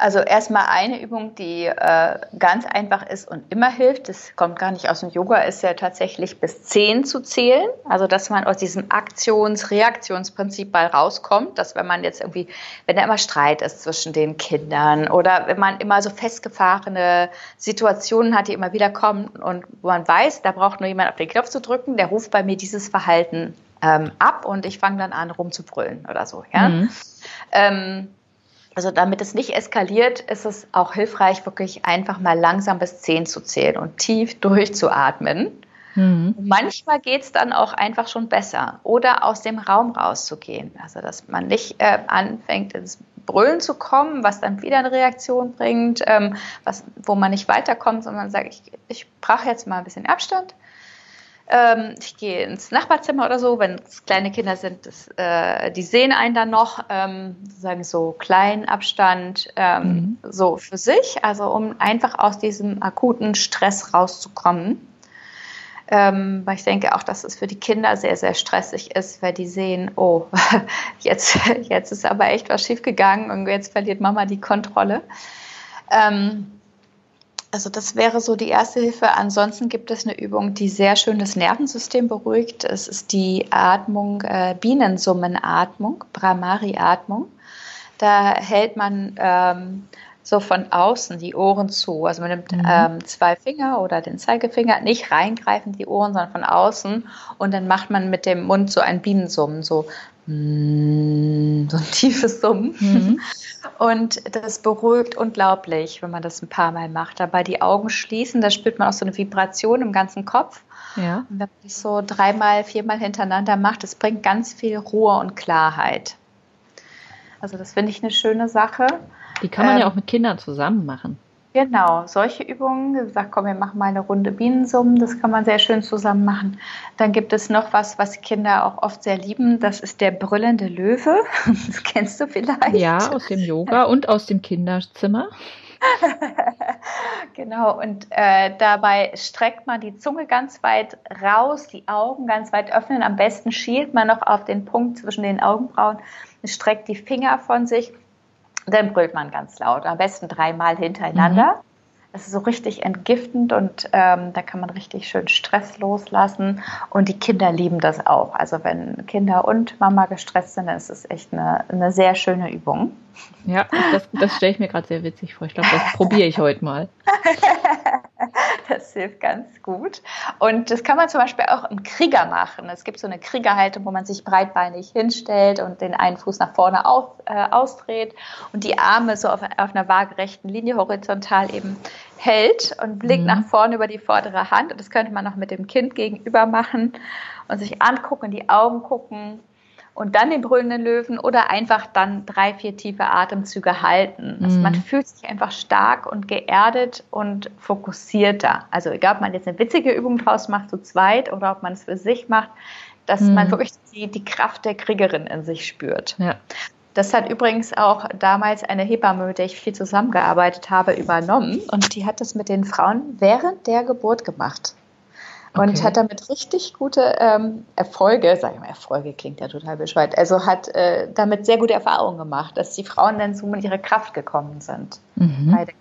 also erstmal eine Übung, die äh, ganz einfach ist und immer hilft, das kommt gar nicht aus dem Yoga, ist ja tatsächlich bis zehn zu zählen. Also dass man aus diesem Aktions-Reaktionsprinzip mal rauskommt, dass wenn man jetzt irgendwie, wenn da immer Streit ist zwischen den Kindern oder wenn man immer so festgefahrene Situationen hat, die immer wieder kommen und wo man weiß, da braucht nur jemand auf den Knopf zu drücken, der ruft bei mir dieses Verhalten ähm, ab und ich fange dann an rumzubrüllen oder so. Ja. Mhm. Ähm, also damit es nicht eskaliert, ist es auch hilfreich, wirklich einfach mal langsam bis zehn zu zählen und tief durchzuatmen. Mhm. Manchmal geht es dann auch einfach schon besser oder aus dem Raum rauszugehen. Also dass man nicht äh, anfängt ins Brüllen zu kommen, was dann wieder eine Reaktion bringt, ähm, was, wo man nicht weiterkommt, sondern sagt, ich, ich brauche jetzt mal ein bisschen Abstand ähm, ich gehe ins Nachbarzimmer oder so, wenn es kleine Kinder sind, das, äh, die sehen einen dann noch, ähm, sagen so kleinen Abstand, ähm, mhm. so für sich, also um einfach aus diesem akuten Stress rauszukommen. Ähm, weil ich denke auch, dass es für die Kinder sehr, sehr stressig ist, weil die sehen, oh, jetzt, jetzt ist aber echt was schiefgegangen und jetzt verliert Mama die Kontrolle. Ähm, also das wäre so die erste Hilfe. Ansonsten gibt es eine Übung, die sehr schön das Nervensystem beruhigt. Es ist die Atmung, äh, Bienensummenatmung, Brahmari-Atmung. Da hält man ähm, so von außen die Ohren zu. Also man nimmt mhm. ähm, zwei Finger oder den Zeigefinger, nicht reingreifen die Ohren, sondern von außen. Und dann macht man mit dem Mund so ein Bienensummen, so, mm, so ein tiefes Summen. Mhm. Und das beruhigt unglaublich, wenn man das ein paar Mal macht. Dabei die Augen schließen, da spürt man auch so eine Vibration im ganzen Kopf. Ja. Und wenn man das so dreimal, viermal hintereinander macht, das bringt ganz viel Ruhe und Klarheit. Also das finde ich eine schöne Sache. Die kann man ähm, ja auch mit Kindern zusammen machen. Genau, solche Übungen, gesagt, komm, wir machen mal eine Runde Bienensummen, das kann man sehr schön zusammen machen. Dann gibt es noch was, was Kinder auch oft sehr lieben, das ist der brüllende Löwe. Das kennst du vielleicht. Ja, aus dem Yoga und aus dem Kinderzimmer. genau, und äh, dabei streckt man die Zunge ganz weit raus, die Augen ganz weit öffnen. Am besten schielt man noch auf den Punkt zwischen den Augenbrauen, streckt die Finger von sich, dann brüllt man ganz laut, am besten dreimal hintereinander. Mhm. Das ist so richtig entgiftend und ähm, da kann man richtig schön Stress loslassen. Und die Kinder lieben das auch. Also wenn Kinder und Mama gestresst sind, dann ist es echt eine, eine sehr schöne Übung. Ja, das, das stelle ich mir gerade sehr witzig vor. Ich glaube, das probiere ich heute mal. das hilft ganz gut. Und das kann man zum Beispiel auch im Krieger machen. Es gibt so eine Kriegerhaltung, wo man sich breitbeinig hinstellt und den einen Fuß nach vorne auf, äh, ausdreht und die Arme so auf, auf, einer waagerechten Linie horizontal eben hält und blickt mhm. nach vorne über die vordere Hand. Und das könnte man noch mit dem Kind gegenüber machen und sich angucken, in die Augen gucken und dann den brüllenden Löwen oder einfach dann drei, vier tiefe Atemzüge halten. Also mhm. man fühlt sich einfach stark und geerdet und fokussierter. Also egal, ob man jetzt eine witzige Übung draus macht, zu zweit, oder ob man es für sich macht, dass mhm. man wirklich die, die Kraft der Kriegerin in sich spürt. Ja. Das hat übrigens auch damals eine Hebamme, mit der ich viel zusammengearbeitet habe, übernommen. Und die hat das mit den Frauen während der Geburt gemacht und okay. hat damit richtig gute ähm, Erfolge, sage ich mal, Erfolge klingt ja total bescheuert, also hat äh, damit sehr gute Erfahrungen gemacht, dass die Frauen dann so mit ihrer Kraft gekommen sind mhm. bei der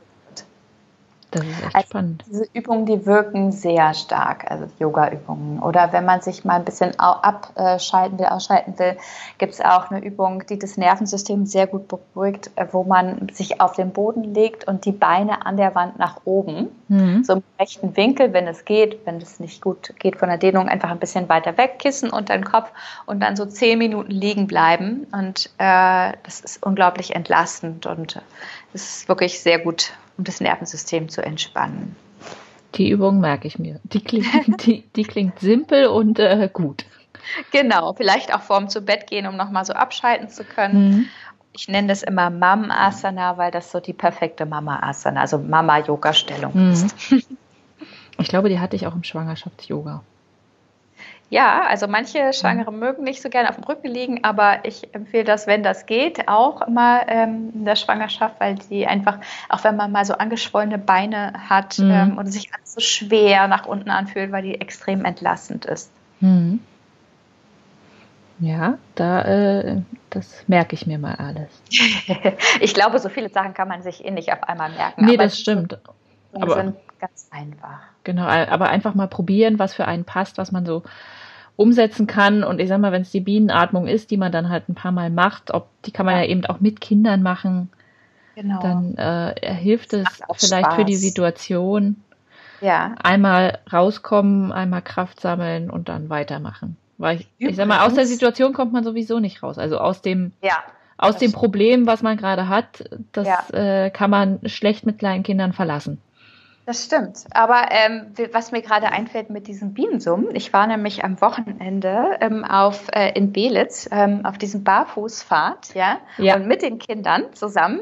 das ist echt also spannend. Diese Übungen, die wirken sehr stark, also Yoga-Übungen. Oder wenn man sich mal ein bisschen abschalten will, ausschalten will, gibt es auch eine Übung, die das Nervensystem sehr gut beruhigt, wo man sich auf den Boden legt und die Beine an der Wand nach oben, mhm. so im rechten Winkel, wenn es geht, wenn es nicht gut geht von der Dehnung, einfach ein bisschen weiter weg, Kissen unter den Kopf und dann so zehn Minuten liegen bleiben. Und äh, das ist unglaublich entlastend und es äh, ist wirklich sehr gut um das Nervensystem zu entspannen. Die Übung merke ich mir. Die klingt, die, die klingt simpel und äh, gut. Genau, vielleicht auch vorm zu Bett gehen, um nochmal so abschalten zu können. Mhm. Ich nenne das immer Mam Asana, weil das so die perfekte Mama Asana, also Mama Yoga Stellung mhm. ist. Ich glaube, die hatte ich auch im Schwangerschafts-Yoga. Ja, also manche Schwangere mögen nicht so gerne auf dem Rücken liegen, aber ich empfehle das, wenn das geht, auch immer ähm, in der Schwangerschaft, weil die einfach, auch wenn man mal so angeschwollene Beine hat mhm. ähm, und sich ganz so schwer nach unten anfühlt, weil die extrem entlastend ist. Mhm. Ja, da, äh, das merke ich mir mal alles. ich glaube, so viele Sachen kann man sich eh nicht auf einmal merken. Nee, das stimmt. Die aber, sind ganz einfach. Genau, aber einfach mal probieren, was für einen passt, was man so umsetzen kann. Und ich sag mal, wenn es die Bienenatmung ist, die man dann halt ein paar Mal macht, ob die kann man ja, ja eben auch mit Kindern machen. Genau. Dann äh, hilft es vielleicht Spaß. für die Situation. Ja. Einmal rauskommen, einmal Kraft sammeln und dann weitermachen. Weil ich, ich sag mal, aus der Situation kommt man sowieso nicht raus. Also aus dem, ja, aus dem Problem, was man gerade hat, das ja. äh, kann man schlecht mit kleinen Kindern verlassen. Das stimmt. Aber ähm, was mir gerade einfällt mit diesem Bienensummen, ich war nämlich am Wochenende ähm, auf, äh, in Belitz ähm, auf diesem Barfußfahrt, ja, ja, und mit den Kindern zusammen.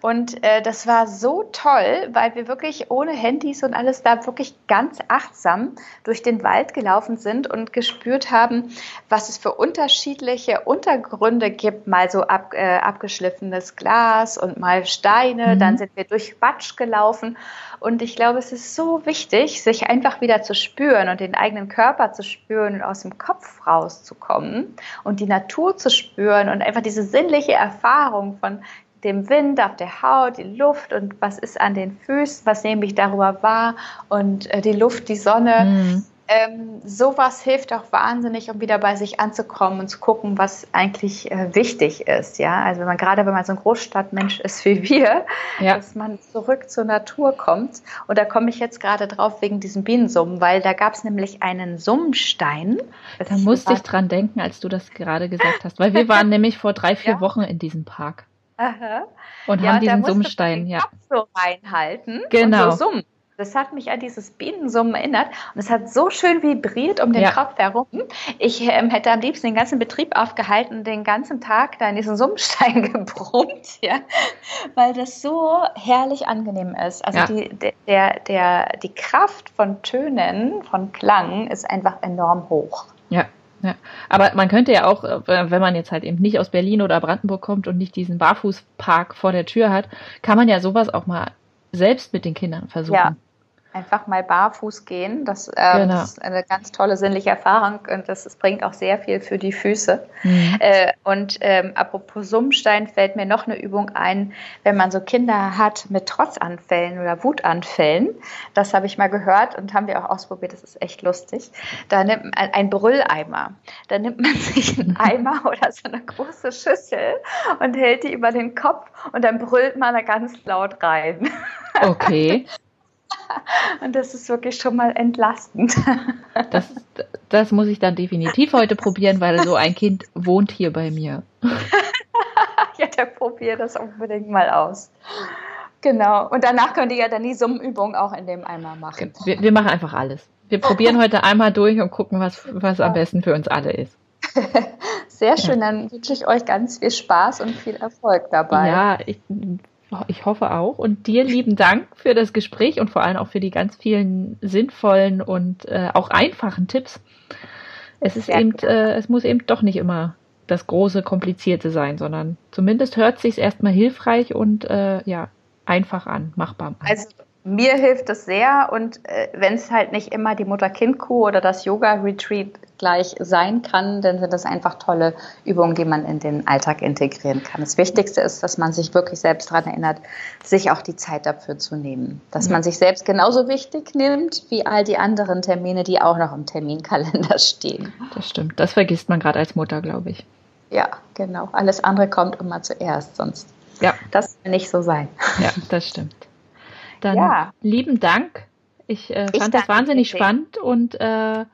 Und äh, das war so toll, weil wir wirklich ohne Handys und alles da wirklich ganz achtsam durch den Wald gelaufen sind und gespürt haben, was es für unterschiedliche Untergründe gibt. Mal so ab, äh, abgeschliffenes Glas und mal Steine. Mhm. Dann sind wir durch Batsch gelaufen. Und ich glaube, es ist so wichtig, sich einfach wieder zu spüren und den eigenen Körper zu spüren und aus dem Kopf rauszukommen und die Natur zu spüren und einfach diese sinnliche Erfahrung von dem Wind auf der Haut, die Luft und was ist an den Füßen, was nehme ich darüber wahr und äh, die Luft, die Sonne. Mhm ähm, sowas hilft auch wahnsinnig, um wieder bei sich anzukommen und zu gucken, was eigentlich äh, wichtig ist. Ja, also wenn man gerade, wenn man so ein Großstadtmensch ist wie wir, ja. dass man zurück zur Natur kommt. Und da komme ich jetzt gerade drauf wegen diesem Bienensummen, weil da gab es nämlich einen Summstein. Da musste ich dran denken, als du das gerade gesagt hast, weil wir waren nämlich vor drei, vier ja. Wochen in diesem Park. Aha. Und ja, haben diesen Summstein, ja. So reinhalten genau. und so summen. Das hat mich an dieses Bienensummen erinnert und es hat so schön vibriert um den ja. Kopf herum. Ich ähm, hätte am liebsten den ganzen Betrieb aufgehalten und den ganzen Tag da in diesen Summstein gebrummt, ja, weil das so herrlich angenehm ist. Also ja. die, der, der, die Kraft von Tönen, von Klang ist einfach enorm hoch. Ja. Ja, aber man könnte ja auch, äh, wenn man jetzt halt eben nicht aus Berlin oder Brandenburg kommt und nicht diesen Barfußpark vor der Tür hat, kann man ja sowas auch mal selbst mit den Kindern versuchen. Ja, einfach mal barfuß gehen. Das, ähm, genau. ist eine ganz tolle sinnliche Erfahrung und das, das bringt auch sehr viel für die Füße. Mhm. Äh, und ähm, apropos Summstein fällt mir noch eine Übung ein, wenn man so Kinder hat mit Trotzanfällen oder Wutanfällen. Das habe ich mal gehört und haben wir auch ausprobiert. Das ist echt lustig. Da nimmt man ein Brülleimer. Da nimmt man sich einen Eimer oder so eine große Schüssel und hält die über den Kopf und dann brüllt man da ganz laut rein. Okay. Und das ist wirklich schon mal entlastend. Das, das muss ich dann definitiv heute probieren, weil so ein Kind wohnt hier bei mir. Ja, der probiert das unbedingt mal aus. Genau. Und danach könnt ihr ja dann die Summenübung auch in dem Eimer machen. Wir, wir machen einfach alles. Wir probieren heute einmal durch und gucken, was, was am besten für uns alle ist. Sehr schön, dann wünsche ich euch ganz viel Spaß und viel Erfolg dabei. Ja, ich ich hoffe auch. Und dir lieben Dank für das Gespräch und vor allem auch für die ganz vielen sinnvollen und äh, auch einfachen Tipps. Es ist eben, äh, es muss eben doch nicht immer das große, komplizierte sein, sondern zumindest hört sich erstmal hilfreich und äh, ja, einfach an, machbar an. Also mir hilft es sehr und äh, wenn es halt nicht immer die Mutter-Kind-Kuh oder das Yoga-Retreat gleich sein kann, dann sind das einfach tolle Übungen, die man in den Alltag integrieren kann. Das Wichtigste ist, dass man sich wirklich selbst daran erinnert, sich auch die Zeit dafür zu nehmen. Dass ja. man sich selbst genauso wichtig nimmt wie all die anderen Termine, die auch noch im Terminkalender stehen. Das stimmt. Das vergisst man gerade als Mutter, glaube ich. Ja, genau. Alles andere kommt immer zuerst, sonst. Ja. Das will nicht so sein. Ja, das stimmt. Dann ja. lieben Dank. Ich äh, fand ich das wahnsinnig spannend und äh,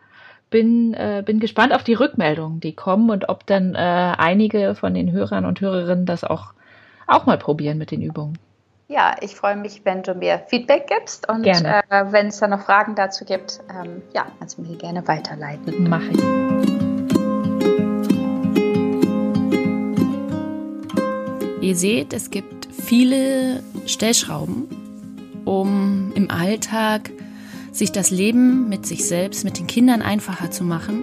bin, äh, bin gespannt auf die Rückmeldungen, die kommen und ob dann äh, einige von den Hörern und Hörerinnen das auch, auch mal probieren mit den Übungen. Ja, ich freue mich, wenn du mir Feedback gibst und äh, wenn es da noch Fragen dazu gibt, ähm, ja, kannst du mir die gerne weiterleiten. Mache ich. Ihr seht, es gibt viele Stellschrauben, um im Alltag sich das Leben mit sich selbst, mit den Kindern einfacher zu machen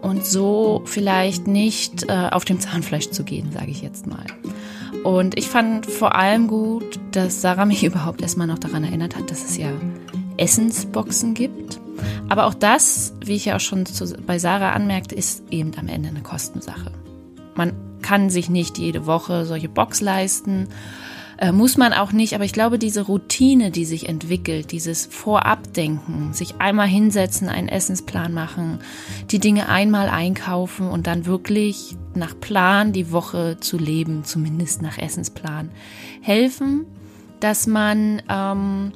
und so vielleicht nicht äh, auf dem Zahnfleisch zu gehen, sage ich jetzt mal. Und ich fand vor allem gut, dass Sarah mich überhaupt erstmal noch daran erinnert hat, dass es ja Essensboxen gibt. Aber auch das, wie ich ja auch schon zu, bei Sarah anmerkte, ist eben am Ende eine Kostensache. Man kann sich nicht jede Woche solche Box leisten äh, muss man auch nicht, aber ich glaube, diese Routine, die sich entwickelt, dieses Vorabdenken, sich einmal hinsetzen, einen Essensplan machen, die Dinge einmal einkaufen und dann wirklich nach Plan die Woche zu leben, zumindest nach Essensplan, helfen, dass man ähm,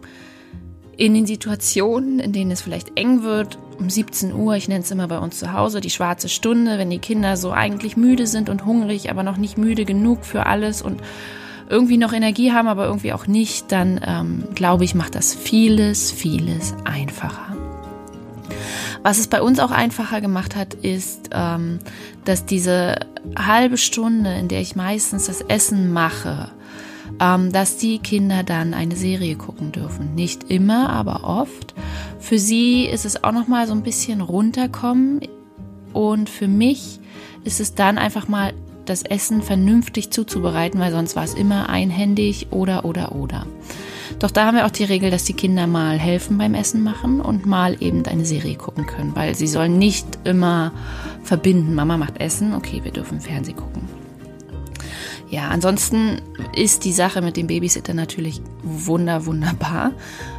in den Situationen, in denen es vielleicht eng wird, um 17 Uhr, ich nenne es immer bei uns zu Hause, die schwarze Stunde, wenn die Kinder so eigentlich müde sind und hungrig, aber noch nicht müde genug für alles und irgendwie noch Energie haben, aber irgendwie auch nicht, dann ähm, glaube ich, macht das vieles, vieles einfacher. Was es bei uns auch einfacher gemacht hat, ist, ähm, dass diese halbe Stunde, in der ich meistens das Essen mache, ähm, dass die Kinder dann eine Serie gucken dürfen. Nicht immer, aber oft. Für sie ist es auch noch mal so ein bisschen runterkommen und für mich ist es dann einfach mal das Essen vernünftig zuzubereiten, weil sonst war es immer einhändig oder oder oder. Doch da haben wir auch die Regel, dass die Kinder mal helfen beim Essen machen und mal eben eine Serie gucken können, weil sie sollen nicht immer verbinden, Mama macht Essen, okay, wir dürfen Fernsehen gucken. Ja, ansonsten ist die Sache mit dem Babysitter natürlich wunder, wunderbar.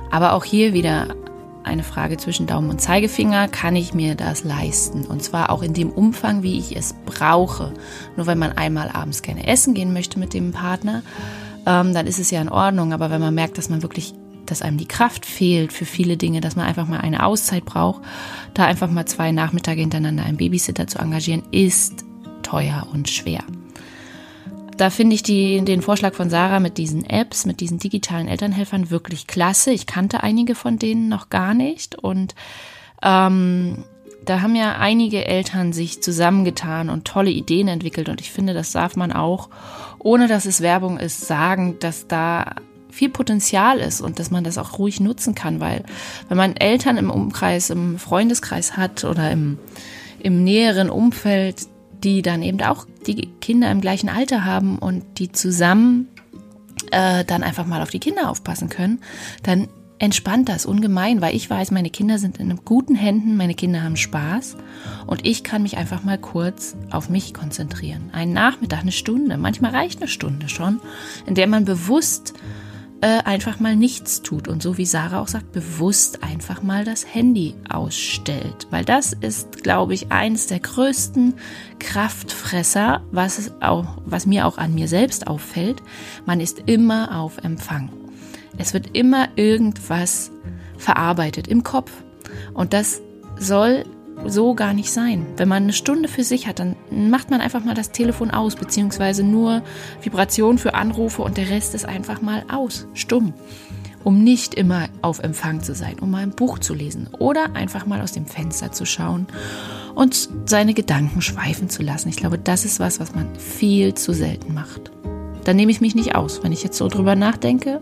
Aber auch hier wieder eine Frage zwischen Daumen und Zeigefinger, kann ich mir das leisten? Und zwar auch in dem Umfang, wie ich es brauche. Nur wenn man einmal abends gerne essen gehen möchte mit dem Partner, ähm, dann ist es ja in Ordnung. Aber wenn man merkt, dass man wirklich, dass einem die Kraft fehlt für viele Dinge, dass man einfach mal eine Auszeit braucht, da einfach mal zwei Nachmittage hintereinander einen Babysitter zu engagieren, ist teuer und schwer da finde ich die, den Vorschlag von Sarah mit diesen Apps, mit diesen digitalen Elternhelfern wirklich klasse. Ich kannte einige von denen noch gar nicht und ähm, da haben ja einige Eltern sich zusammengetan und tolle Ideen entwickelt und ich finde, das darf man auch, ohne dass es Werbung ist, sagen, dass da viel Potenzial ist und dass man das auch ruhig nutzen kann, weil wenn man Eltern im Umkreis, im Freundeskreis hat oder im, im näheren Umfeld, die dann eben auch die Kinder im gleichen Alter haben und die zusammen äh, dann einfach mal auf die Kinder aufpassen können, dann entspannt das ungemein, weil ich weiß, meine Kinder sind in guten Händen, meine Kinder haben Spaß und ich kann mich einfach mal kurz auf mich konzentrieren. Einen Nachmittag, eine Stunde, manchmal reicht eine Stunde schon, in der man bewusst äh, einfach mal nichts tut und so wie Sarah auch sagt, bewusst einfach mal das Handy ausstellt, weil das ist, glaube ich, eines der größten Kraftfresser, was auch, was mir auch an mir selbst auffällt. Man ist immer auf Empfang. Es wird immer irgendwas verarbeitet im Kopf und das soll so gar nicht sein. Wenn man eine Stunde für sich hat, dann macht man einfach mal das Telefon aus, beziehungsweise nur Vibration für Anrufe und der Rest ist einfach mal aus, stumm. Um nicht immer auf Empfang zu sein, um mal ein Buch zu lesen oder einfach mal aus dem Fenster zu schauen und seine Gedanken schweifen zu lassen. Ich glaube, das ist was, was man viel zu selten macht. Da nehme ich mich nicht aus. Wenn ich jetzt so drüber nachdenke,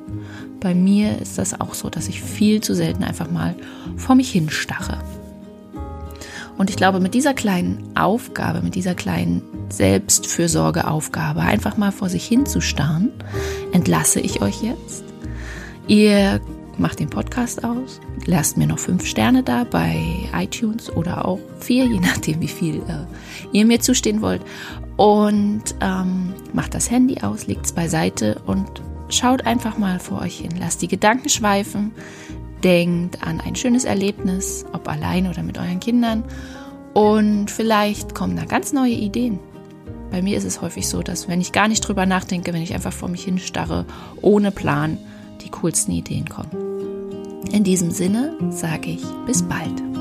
bei mir ist das auch so, dass ich viel zu selten einfach mal vor mich hinstarre. Und ich glaube, mit dieser kleinen Aufgabe, mit dieser kleinen Selbstfürsorgeaufgabe, einfach mal vor sich hinzustarren, entlasse ich euch jetzt. Ihr macht den Podcast aus, lasst mir noch fünf Sterne da bei iTunes oder auch vier, je nachdem, wie viel äh, ihr mir zustehen wollt. Und ähm, macht das Handy aus, legt es beiseite und schaut einfach mal vor euch hin. Lasst die Gedanken schweifen. Denkt an ein schönes Erlebnis, ob allein oder mit euren Kindern. Und vielleicht kommen da ganz neue Ideen. Bei mir ist es häufig so, dass wenn ich gar nicht drüber nachdenke, wenn ich einfach vor mich hinstarre, ohne Plan, die coolsten Ideen kommen. In diesem Sinne sage ich bis bald.